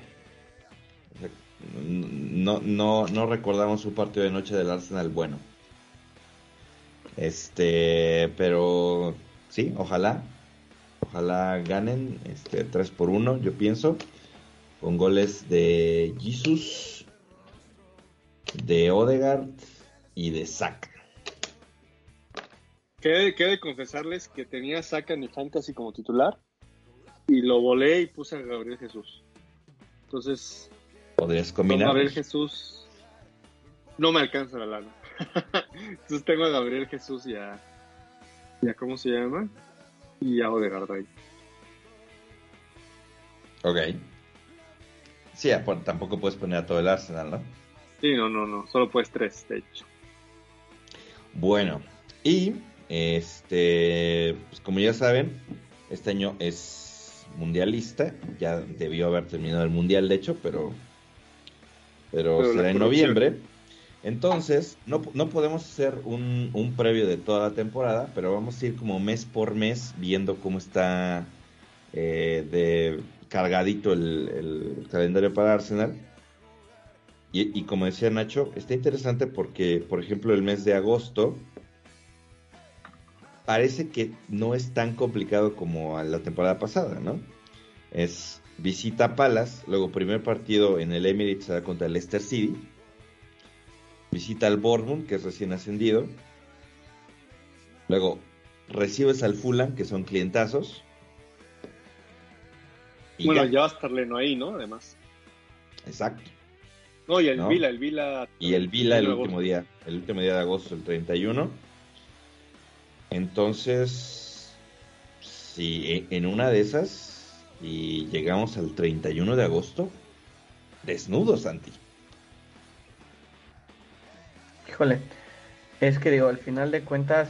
No, no, no recordamos un partido de noche del Arsenal bueno. Este, pero sí, ojalá, ojalá ganen, este, 3 por 1, yo pienso con goles de Jesus, de Odegaard y de Saka. Quede, de confesarles que tenía Saka en mi fantasy como titular y lo volé y puse a Gabriel Jesús. Entonces, podrías combinar. Gabriel Jesús no me alcanza la lana. *laughs* Entonces tengo a Gabriel Jesús y a, y a ¿cómo se llama? Y a Odegaard ahí. Ok. Sí, tampoco puedes poner a todo el Arsenal, ¿no? Sí, no, no, no, solo puedes tres, de hecho. Bueno, y este, pues como ya saben, este año es mundialista, ya debió haber terminado el mundial, de hecho, pero, pero, será en noviembre. Entonces, no, no podemos hacer un, un, previo de toda la temporada, pero vamos a ir como mes por mes viendo cómo está eh, de cargadito el, calendario para Arsenal. Y, como decía Nacho, está interesante porque, por ejemplo, el mes de agosto parece que no es tan complicado como la temporada pasada, ¿no? Es visita Palas, luego primer partido en el Emirates contra el Leicester City, visita al Bournemouth, que es recién ascendido, luego recibes al Fulham, que son clientazos, bueno, ya. va a estar Leno ahí, ¿no? Además. Exacto. No, y el Vila, el Vila. Y el Vila el último día, el último día de agosto, el 31. Entonces, si en una de esas y llegamos al 31 de agosto, desnudo, Santi. Híjole, es que digo, al final de cuentas,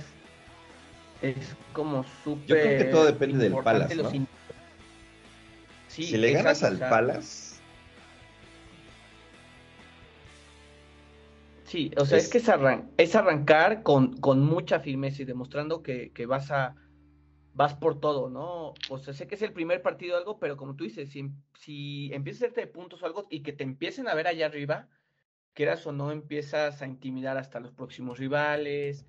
es como súper. Yo creo que todo depende del Palace, ¿no? si le ganas al Palace. Sí, o sea, es, que es, arrancar con, con, mucha firmeza y demostrando que, que, vas a vas por todo, ¿no? O sea, sé que es el primer partido o algo, pero como tú dices, si, si empiezas a hacerte puntos o algo y que te empiecen a ver allá arriba, quieras o no, empiezas a intimidar hasta los próximos rivales,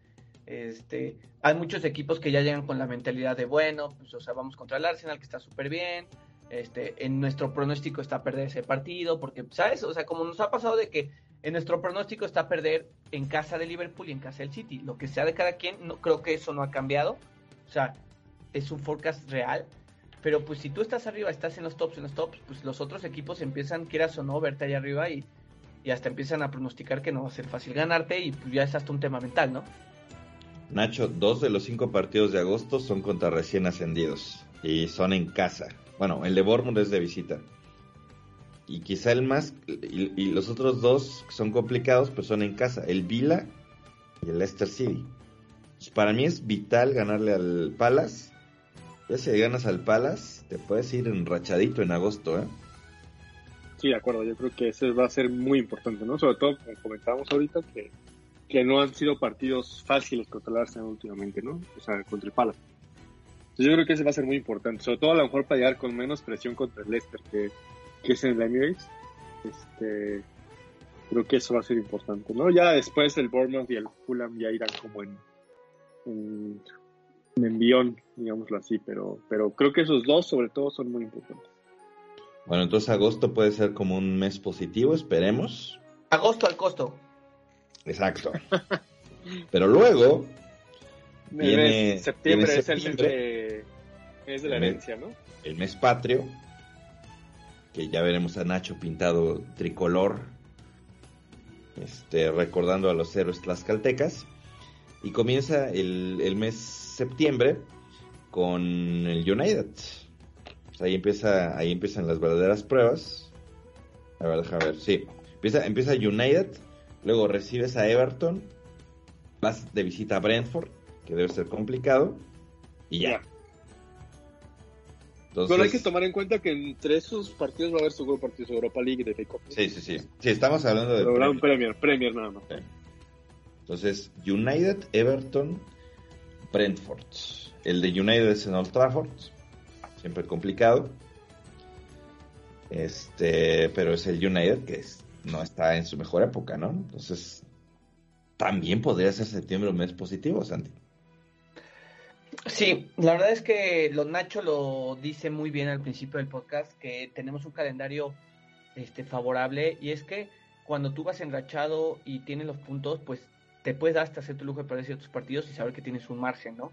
este, hay muchos equipos que ya llegan con la mentalidad de bueno, pues o sea, vamos contra el Arsenal que está súper bien. Este, en nuestro pronóstico está perder ese partido, porque, ¿sabes? O sea, como nos ha pasado de que en nuestro pronóstico está perder en casa de Liverpool y en casa del City. Lo que sea de cada quien, no creo que eso no ha cambiado. O sea, es un forecast real. Pero pues si tú estás arriba, estás en los tops, en los tops, pues los otros equipos empiezan, quieras o no, verte allá arriba y, y hasta empiezan a pronosticar que no va a ser fácil ganarte y pues ya es hasta un tema mental, ¿no? Nacho, dos de los cinco partidos de agosto son contra recién ascendidos y son en casa. Bueno, el de Bournemouth es de visita. Y quizá el más, y, los otros dos son complicados, pero son en casa. El Vila y el Leicester City. para mí es vital ganarle al Palace. Ya si ganas al Palace, te puedes ir enrachadito en agosto, ¿eh? Sí, de acuerdo. Yo creo que eso va a ser muy importante, ¿no? Sobre todo, como comentábamos ahorita, que que no han sido partidos fáciles contra el Arsenal últimamente, ¿no? O sea, contra el Palace. Entonces yo creo que ese va a ser muy importante, sobre todo a lo mejor para llegar con menos presión contra el Leicester, que, que es en el Emirates. Este, creo que eso va a ser importante, ¿no? Ya después el Bournemouth y el Fulham ya irán como en, en envión, digámoslo así, pero, pero creo que esos dos sobre todo son muy importantes. Bueno, entonces agosto puede ser como un mes positivo, esperemos. Agosto al costo. Exacto. *laughs* Pero luego viene septiembre, es el mes de, la herencia, ¿no? El mes patrio, que ya veremos a Nacho pintado tricolor, este, recordando a los héroes tlaxcaltecas. Y comienza el, el mes septiembre con el United. Pues ahí empieza, ahí empiezan las verdaderas pruebas. A ver, déjame ver, sí. Empieza, empieza United Luego recibes a Everton, vas de visita a Brentford, que debe ser complicado, y ya. Pero hay que tomar en cuenta que entre esos partidos va a haber seguro partidos de Europa League y de FA Sí, sí, sí. Sí, estamos hablando de... Premier. Premier, Premier nada más. Entonces, United, Everton, Brentford. El de United es en Old Trafford, siempre complicado. Este, pero es el United que es no está en su mejor época, ¿no? Entonces, también podría ser septiembre un mes positivo, Santi. Sí, la verdad es que lo Nacho lo dice muy bien al principio del podcast, que tenemos un calendario este, favorable y es que cuando tú vas enrachado y tienes los puntos, pues te puedes dar hasta tu lujo de perder ciertos partidos y saber que tienes un margen, ¿no?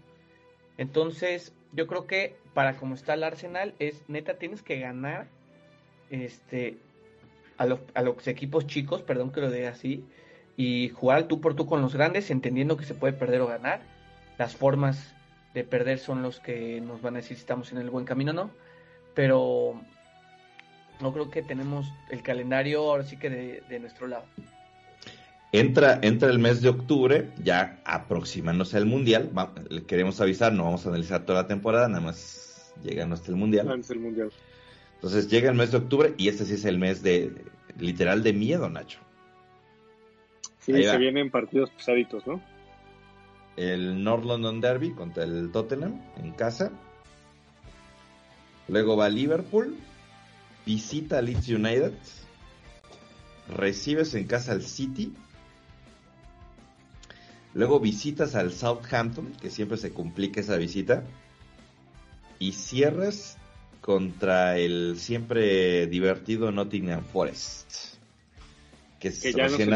Entonces, yo creo que para como está el Arsenal, es neta, tienes que ganar este a los, a los equipos chicos, perdón que lo diga así, y jugar tú por tú con los grandes, entendiendo que se puede perder o ganar. Las formas de perder son los que nos van a decir si estamos en el buen camino o no. Pero no creo que tenemos el calendario ahora sí que de, nuestro lado. Entra, entra el mes de octubre, ya aproximándose al Mundial. le queremos avisar, no vamos a analizar toda la temporada, nada más llega hasta el Mundial. el Mundial. Entonces llega el mes de octubre y este sí es el mes de literal de miedo, Nacho. Sí, se vienen partidos pesaditos, ¿no? El North London Derby contra el Tottenham en casa. Luego va Liverpool, visita a Leeds United, recibes en casa al City, luego visitas al Southampton, que siempre se complica esa visita, y cierras contra el siempre divertido Nottingham Forest. Que, es ya recién,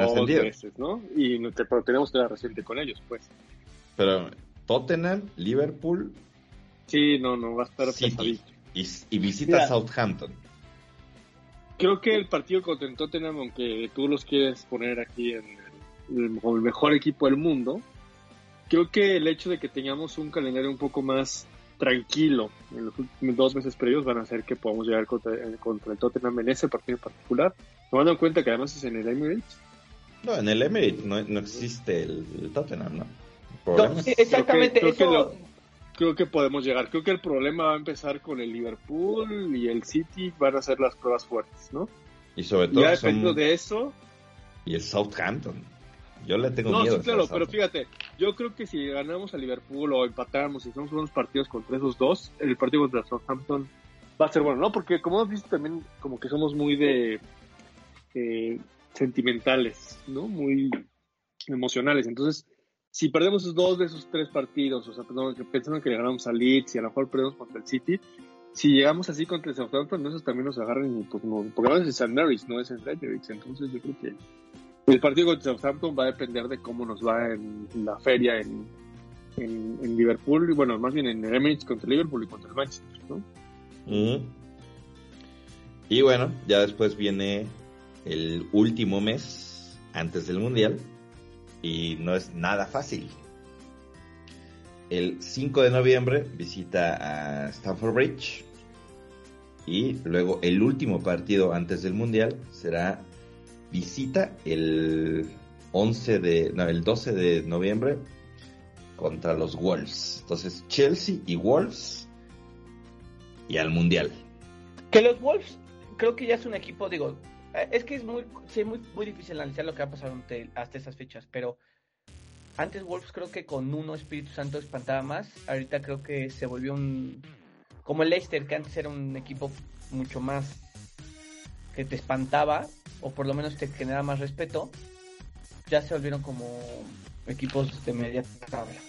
ascendido. ¿no? Y pero tenemos que dar reciente con ellos, pues. Pero Tottenham, Liverpool. Sí, no, no, va a estar City, y, visita Southampton. Creo que el partido contra el Tottenham, aunque tú los quieres poner aquí en el, el mejor equipo del mundo, creo que el hecho de que tengamos un calendario un poco más tranquilo en los últimos dos meses previos van a hacer que podamos llegar contra, eh, contra el Tottenham en ese partido en particular, tomando en cuenta que además es en el Emirates. No, en el Emirates no, no existe el, Tottenham, ¿no? exactamente, creo que, podemos llegar. Creo que el problema va a empezar con el Liverpool y el City van a ser las pruebas fuertes, ¿no? Y sobre todo. Ya depende de eso. Y el Southampton. Yo le tengo miedo. No, claro, pero fíjate, yo creo que si ganamos a Liverpool o empatamos y hacemos unos partidos contra esos dos, el partido contra Southampton va a ser bueno, ¿no? Porque como has visto también, como que somos muy de eh, sentimentales, ¿no? Muy emocionales. Entonces, si perdemos esos dos de esos tres partidos, o sea, pensando que le ganamos a Leeds y a lo mejor perdemos contra el City, si llegamos así contra el Southampton, esos también nos agarran y pues no, porque no es en St. Mary's, no es en Leeds, entonces yo creo que el partido contra Southampton va a depender de cómo nos va en, la feria en, en, Liverpool, y bueno, más bien en el Emirates contra Liverpool y contra el Manchester, ¿no? Y bueno, ya después viene el último mes antes del Mundial y no es nada fácil. El 5 de noviembre visita a Stamford Bridge y luego el último partido antes del Mundial será visita el 11 de no, el 12 de noviembre contra los Wolves. Entonces, Chelsea y Wolves y al Mundial. Que los Wolves creo que ya es un equipo, digo, eh, es que es muy, sí, muy, muy difícil analizar lo que ha pasado hasta esas fechas, pero antes Wolves creo que con uno Espíritu Santo espantaba más, ahorita creo que se volvió un, como el Leicester, que antes era un equipo mucho más que te espantaba, o por lo menos te generaba más respeto, ya se volvieron como equipos de media tabla.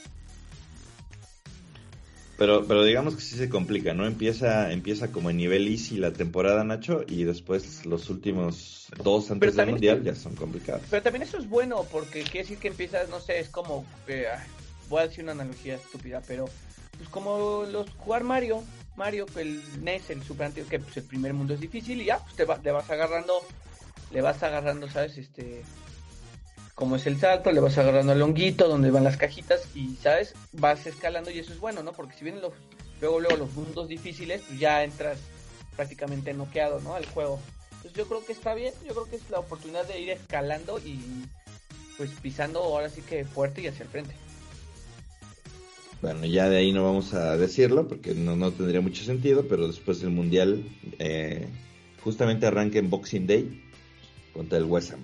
Pero, pero digamos que sí se complica, ¿no? Empieza, empieza como en nivel easy la temporada, Nacho, y después los últimos dos antes del mundial ya son complicados. Pero también eso es bueno, porque quiere decir que empiezas, no sé, es como, voy a decir una analogía estúpida, pero pues como los jugar Mario, Mario, el NES, el Super Antiguo, que pues el primer mundo es difícil y ya, pues te, va, te vas agarrando, le vas agarrando, ¿sabes? Este, como es el salto, le vas agarrando el honguito donde van las cajitas y, ¿sabes? Vas escalando y eso es bueno, ¿no? Porque si vienen los, luego, luego los mundos difíciles, pues ya entras prácticamente noqueado, ¿no? Al juego. Entonces yo creo que está bien, yo creo que es la oportunidad de ir escalando y pues pisando ahora sí que fuerte y hacia el frente. Bueno, ya de ahí no vamos a decirlo porque no, no tendría mucho sentido, pero después del Mundial eh, justamente arranca en Boxing Day contra el West Ham.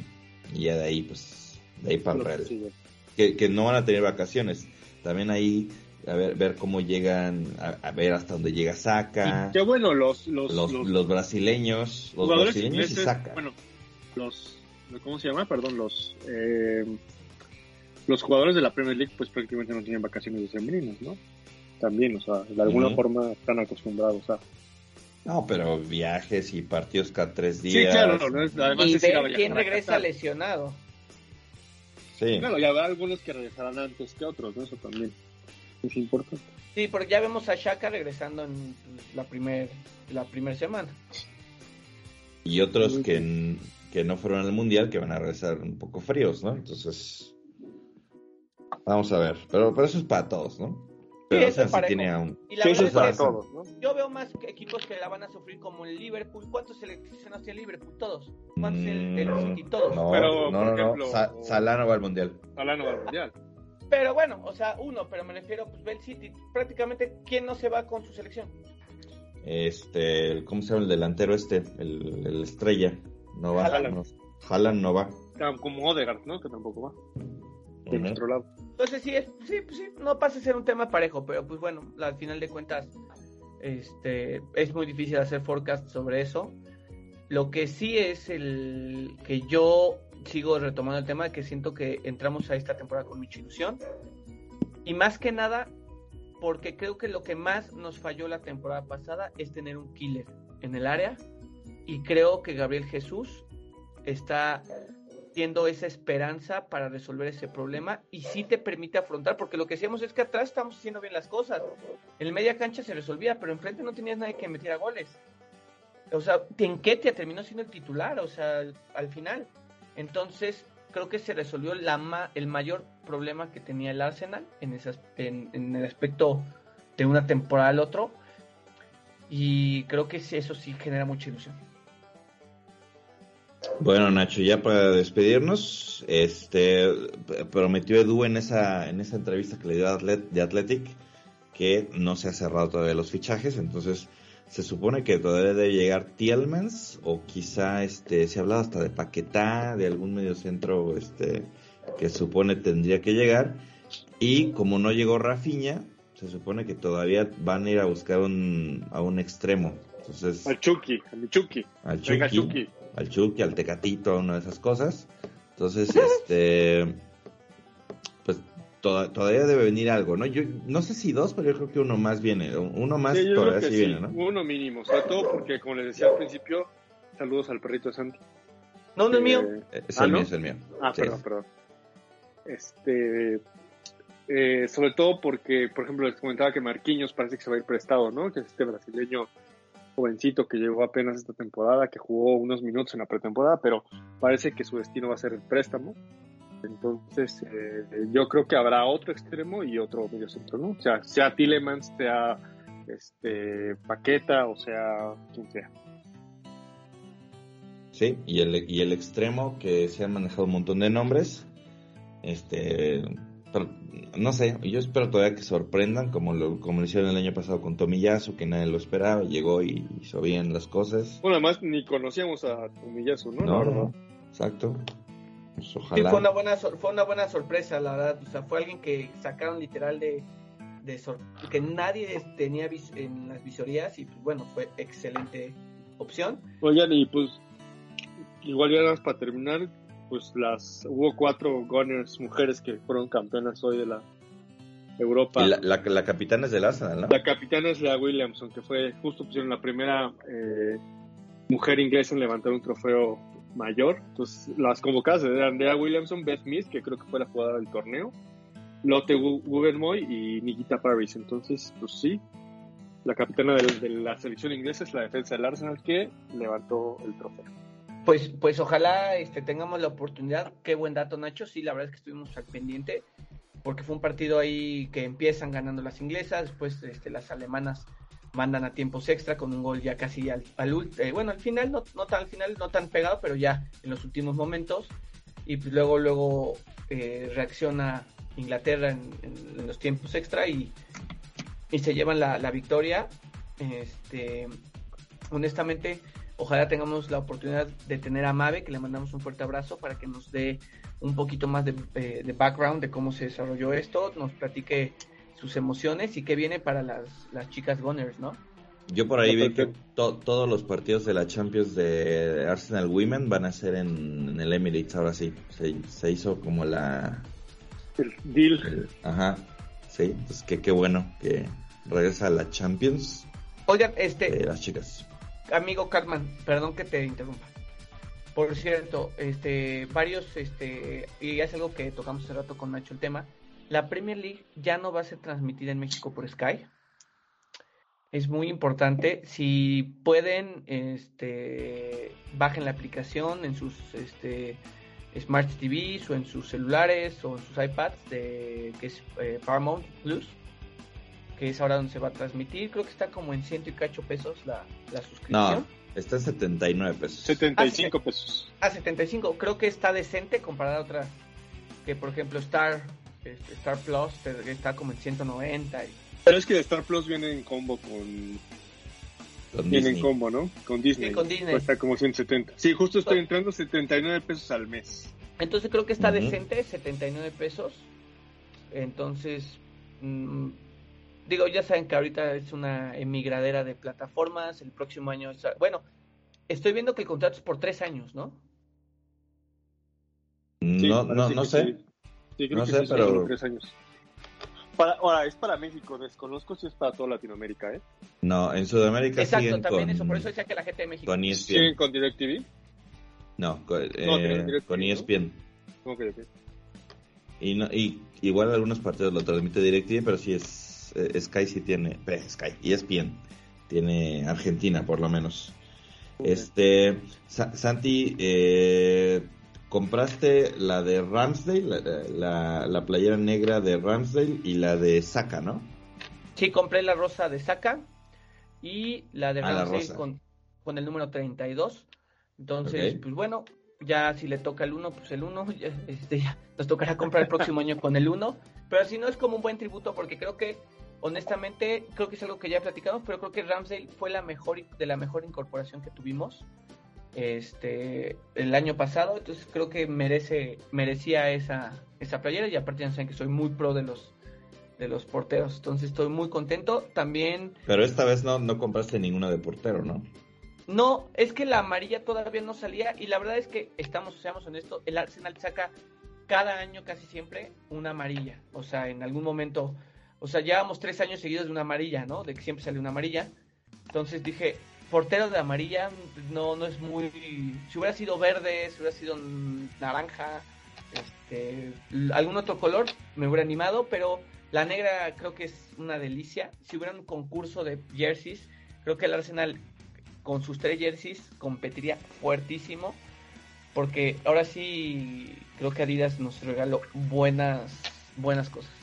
Y ya de ahí pues de ahí para el Real. Que, no van a tener vacaciones. También ahí a ver, ver cómo llegan, a, ver hasta dónde llega Saca. Qué bueno, los los, los, brasileños, los brasileños y Saca. Bueno, los, ¿cómo se llama? Perdón, los, eh, los jugadores de la Premier League pues prácticamente no tienen vacaciones de sembrinas, ¿no? También, o sea, de alguna forma están acostumbrados a... No, pero viajes y partidos cada tres días. Sí, claro, no, además y ver quién regresa lesionado. Sí. Claro, y habrá algunos que regresarán antes que otros, ¿no? Eso también es importante. Sí, porque ya vemos a Shaka regresando en la primera la primer semana. Y otros que, que no fueron al mundial que van a regresar un poco fríos, ¿no? Entonces, vamos a ver. Pero, pero eso es para todos, ¿no? Pero sí, no tiene aún. Y la verdad es para todos, ¿no? Yo veo más equipos que la van a sufrir como el Liverpool. ¿Cuántos seleccionaste el Liverpool? Todos. ¿Cuántos el, el, mm, City? Todos. No, pero, no, por ejemplo, no. Salah no va al Mundial. Salah no va al Mundial. Pero bueno, o sea, uno, pero me refiero, pues ve el City. Prácticamente, ¿quién no se va con su selección? Este, ¿cómo se llama el delantero este? El, el estrella. No va. Haaland. No, no va. Como Odegaard, ¿no? Que tampoco va. De nuestro lado. Entonces sí, es, sí, pues sí, no pasa a ser un tema parejo, pero pues bueno, al final de cuentas este, es muy difícil hacer forecast sobre eso. Lo que sí es el que yo sigo retomando el tema que siento que entramos a esta temporada con mucha ilusión. Y más que nada, porque creo que lo que más nos falló la temporada pasada es tener un killer en el área. Y creo que Gabriel Jesús está Tiendo esa esperanza para resolver ese problema y sí te permite afrontar, porque lo que decíamos es que atrás estamos haciendo bien las cosas. En media cancha se resolvía, pero enfrente no tenías nadie que metiera goles. O sea, Tenquetia terminó siendo el titular, o sea, al final. Entonces, creo que se resolvió la el mayor problema que tenía el Arsenal en, ese, en, el aspecto de una temporada al otro. Y creo que eso sí genera mucha ilusión. Bueno, Nacho, ya para despedirnos, este prometió Edu en esa en esa entrevista que le dio a de Athletic que no se ha cerrado todavía los fichajes, entonces se supone que todavía debe llegar Tielmans o quizá este se ha hablado hasta de Paquetá, de algún medio centro este que supone tendría que llegar y como no llegó Rafiña, se supone que todavía van a ir a buscar un, a un extremo. Entonces, al Chucky, al Chucky. Al Chucky, al Chucky, al Tecatito, una de esas cosas. Entonces, este pues todavía debe venir algo, ¿no? Yo no sé si dos, pero yo creo que uno más viene, uno más todavía sí, viene, ¿no? Uno mínimo, sobre todo porque como les decía al principio, saludos al perrito de Santi. No, no es mío. Eh, es el mío, es el mío. Ah, perdón, perdón. Este, eh, sobre todo porque, por ejemplo, les comentaba que Marquinhos parece que se va a ir prestado, ¿no? Que es este brasileño jovencito que llegó apenas esta temporada, que jugó unos minutos en la pretemporada, pero parece que su destino va a ser el préstamo. Entonces, eh, yo creo que habrá otro extremo y otro medio centro, ¿no? O sea, sea Tillemans, sea este Paqueta, o sea quien sea. Sí, y el, y el extremo que se han manejado un montón de nombres, este, no sé, yo espero todavía que sorprendan como lo, como lo hicieron el año pasado con Tomiyasu, que nadie lo esperaba, llegó y hizo bien las cosas. Bueno, además ni conocíamos a Tomiyasu, ¿no? No, no, exacto. Pues ojalá. fue una buena fue una buena sorpresa, la verdad, o sea, fue alguien que sacaron literal de, de que nadie tenía en las visorías y pues bueno, fue excelente opción. Oigan, y pues igual ya para terminar, pues las hubo cuatro Gunners mujeres que fueron campeonas hoy de la Europa. la, la, capitana es del Arsenal, ¿no? La capitana es la Williamson, que fue justo pusieron la primera eh, mujer inglesa en levantar un trofeo mayor. Entonces, las convocadas eran Andrea Williamson, Beth Smith, que creo que fue la jugadora del torneo, Lotte Guggenmoy y Nikita Paris. Entonces, pues sí, la capitana de, de la selección inglesa es la defensa del Arsenal que levantó el trofeo. Pues, pues ojalá este, tengamos la oportunidad. Qué buen dato, Nacho. Sí, la verdad es que estuvimos al pendiente, porque fue un partido ahí que empiezan ganando las inglesas, después este, las alemanas mandan a tiempos extra con un gol ya casi al, al eh, bueno, al final, no, tan al final, no tan pegado, pero ya en los últimos momentos. Y pues luego, luego eh, reacciona Inglaterra en, los tiempos extra y, y se llevan la, la victoria. Este, honestamente, Ojalá tengamos la oportunidad de tener a Mave, que le mandamos un fuerte abrazo para que nos dé un poquito más de, eh, background de cómo se desarrolló esto, nos platique sus emociones y qué viene para las, las chicas Gunners, ¿no? Yo por ahí vi que todos los partidos de la Champions de Arsenal Women van a ser en, el Emirates, ahora sí. Se, hizo como la... El deal. ajá, sí. Entonces qué, qué bueno que regresa a la Champions. Oigan, este... las chicas amigo Cartman, perdón que te interrumpa. Por cierto, este, varios, este, y es algo que tocamos hace rato con Nacho el tema, la Premier League ya no va a ser transmitida en México por Sky. Es muy importante. Si pueden, este, bajen la aplicación en sus, este, Smart TVs o en sus celulares o en sus iPads de que es eh, Paramount Plus que es ahora donde se va a transmitir. Creo que está como en ciento y cacho pesos la, suscripción. No, está en 79 pesos. 75 ah, pesos. Ah, 75. Creo que está decente comparada a otras. Que por ejemplo Star, este, Star Plus está como en 190. Y... Pero es que Star Plus viene en combo con. viene en combo, ¿no? Con Disney. Sí, con Disney. Está como 170. Sí, justo estoy entrando 79 pesos al mes. Entonces creo que está decente, 79 pesos. Entonces, mm, digo, ya saben que ahorita es una emigradera de plataformas, el próximo año, bueno, estoy viendo que el contrato es por tres años, ¿no? no, no, no sé. Sí, creo no que sé, pero... tres años. Para, ahora, es para México, desconozco si es para toda Latinoamérica, ¿eh? No, en Sudamérica Exacto, también eso, por eso decía que la gente de México... Con ESPN. ¿Siguen con DirecTV? No, con, eh, con ESPN. ¿Cómo que y, no, y igual algunos partidos lo transmite DirecTV, pero sí es eh, Sky sí tiene, eh, Sky, ESPN, tiene Argentina por lo menos. Este, Santi, eh, compraste la de Ramsdale, la, playera negra de Ramsdale y la de Saka, ¿no? Sí, compré la rosa de Saka y la de ah, Ramsdale con, con, el número 32. Entonces, pues bueno, Ya si le toca el 1, pues el 1, *laughs* este, ya nos tocará comprar el próximo año con el 1. Pero si no es como un buen tributo porque creo que, honestamente, creo que es algo que ya platicamos, pero creo que Ramsey fue la mejor de la mejor incorporación que tuvimos este el año pasado, entonces creo que merece merecía esa esa playera. Y aparte ya saben que soy muy pro de los de los porteros, entonces estoy muy contento. También Pero esta vez no no compraste ninguna de portero, ¿no? No, es que la amarilla todavía no salía. Y la verdad es que estamos seamos honestos, el Arsenal saca cada año casi siempre una amarilla, o sea, en algún momento, o sea, llevamos tres años seguidos de una amarilla, ¿no? De que siempre sale una amarilla. Entonces dije, portero de amarilla no, no es muy... Si hubiera sido verde, si hubiera sido naranja, este, algún otro color, me hubiera animado, pero la negra creo que es una delicia. Si hubiera un concurso de jerseys, creo que el Arsenal con sus tres jerseys competiría fuertísimo, porque ahora sí creo que Adidas nos regaló buenas, buenas cosas.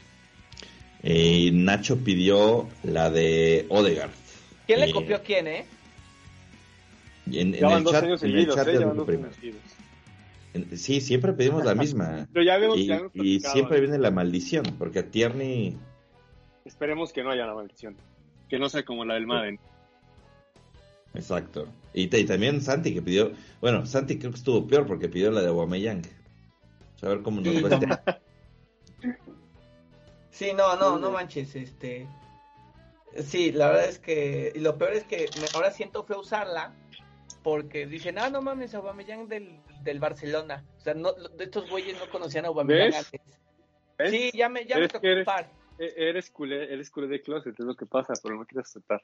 Eh, Nacho pidió la de Odegaard. ¿Quién le copió a quién, eh? En, en el chat, en el chat sí, siempre pedimos la misma. *laughs* Pero ya vemos, y, y siempre viene la maldición, porque a Tierney... Esperemos que no haya la maldición. Que no sea como la del Madden. Exacto. Y, también Santi que pidió... Bueno, Santi creo que estuvo peor porque pidió la de Aubameyang. A ver cómo nos va Sí, no, no, no manches, este... Sí, la verdad es que... Y lo peor es que ahora siento feo usarla porque dicen, ah, no mames, Aubameyang del, del Barcelona. O sea, no, de estos güeyes no conocían a Aubameyang antes. Sí, ya me, ya me tocó eres, e, eres, culé, eres culé de closet, es lo que pasa, pero no quieres aceptar.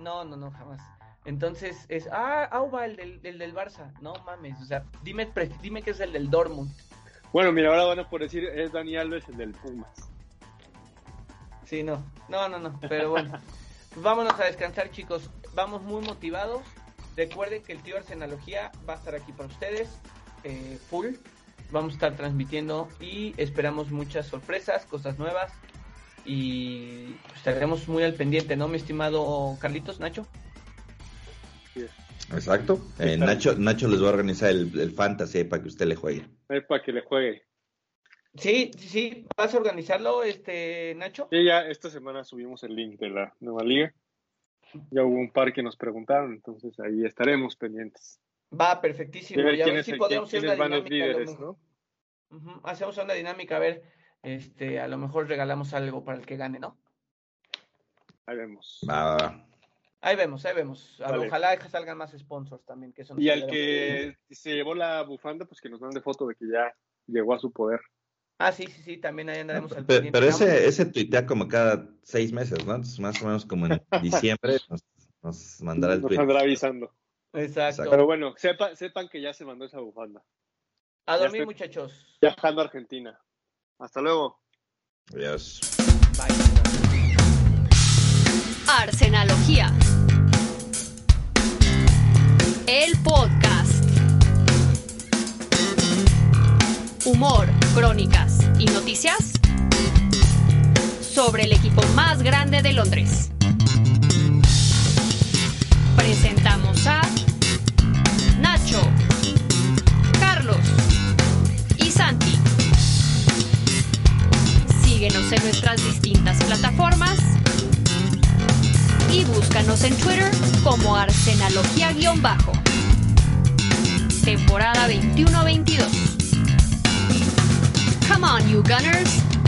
No, no, no, jamás. Entonces es, ah, Auba, el del, el del Barça. No mames, o sea, dime, dime que es el del Dortmund. Bueno, mira, ahora van a por decir, es Dani Alves el del Pumas. Sí, no, no, no, no, pero bueno. *laughs* Vámonos a descansar, chicos. Vamos muy motivados. Recuerden que el tío Arsenalogía va a estar aquí para ustedes, eh, full. Vamos a estar transmitiendo y esperamos muchas sorpresas, cosas nuevas. Y estaremos muy al pendiente, ¿no, mi estimado Carlitos, Nacho? Exacto. Eh, Nacho, Nacho les va a organizar el, fantasy para que usted le juegue. para que le juegue. Sí, sí, ¿vas a organizarlo, este Nacho? Sí, ya esta semana subimos el link de la nueva liga ya hubo un par que nos preguntaron, entonces ahí estaremos pendientes. Va, perfectísimo. Y a ver si podemos hacer una dinámica. ¿no? Hacemos una dinámica, a ver, este, a lo mejor regalamos algo para el que gane, ¿no? Ahí vemos. Va, Ahí vemos, ahí vemos. Ojalá salgan más sponsors también. Que y al que se llevó la bufanda, pues que nos mande foto de que ya llegó a su poder. Ah, sí, sí, sí, también ahí andaremos al Pero, pero ese, ese tuitea como cada seis meses, ¿no? más o menos como en *laughs* diciembre nos, mandará el tweet. Nos andará avisando. Exacto. Pero bueno, sepan que ya se mandó esa bufanda. A dormir, muchachos. Viajando a Argentina. Hasta luego. Adiós. Bye. Arsenalogía. El podcast. Humor, crónicas y noticias sobre el equipo más grande de Londres. Presentamos a Nacho, Carlos y Santi. Síguenos en nuestras distintas plataformas y búscanos en Twitter como Arsenalogía-Bajo. Temporada 21-22. Come on, you Gunners!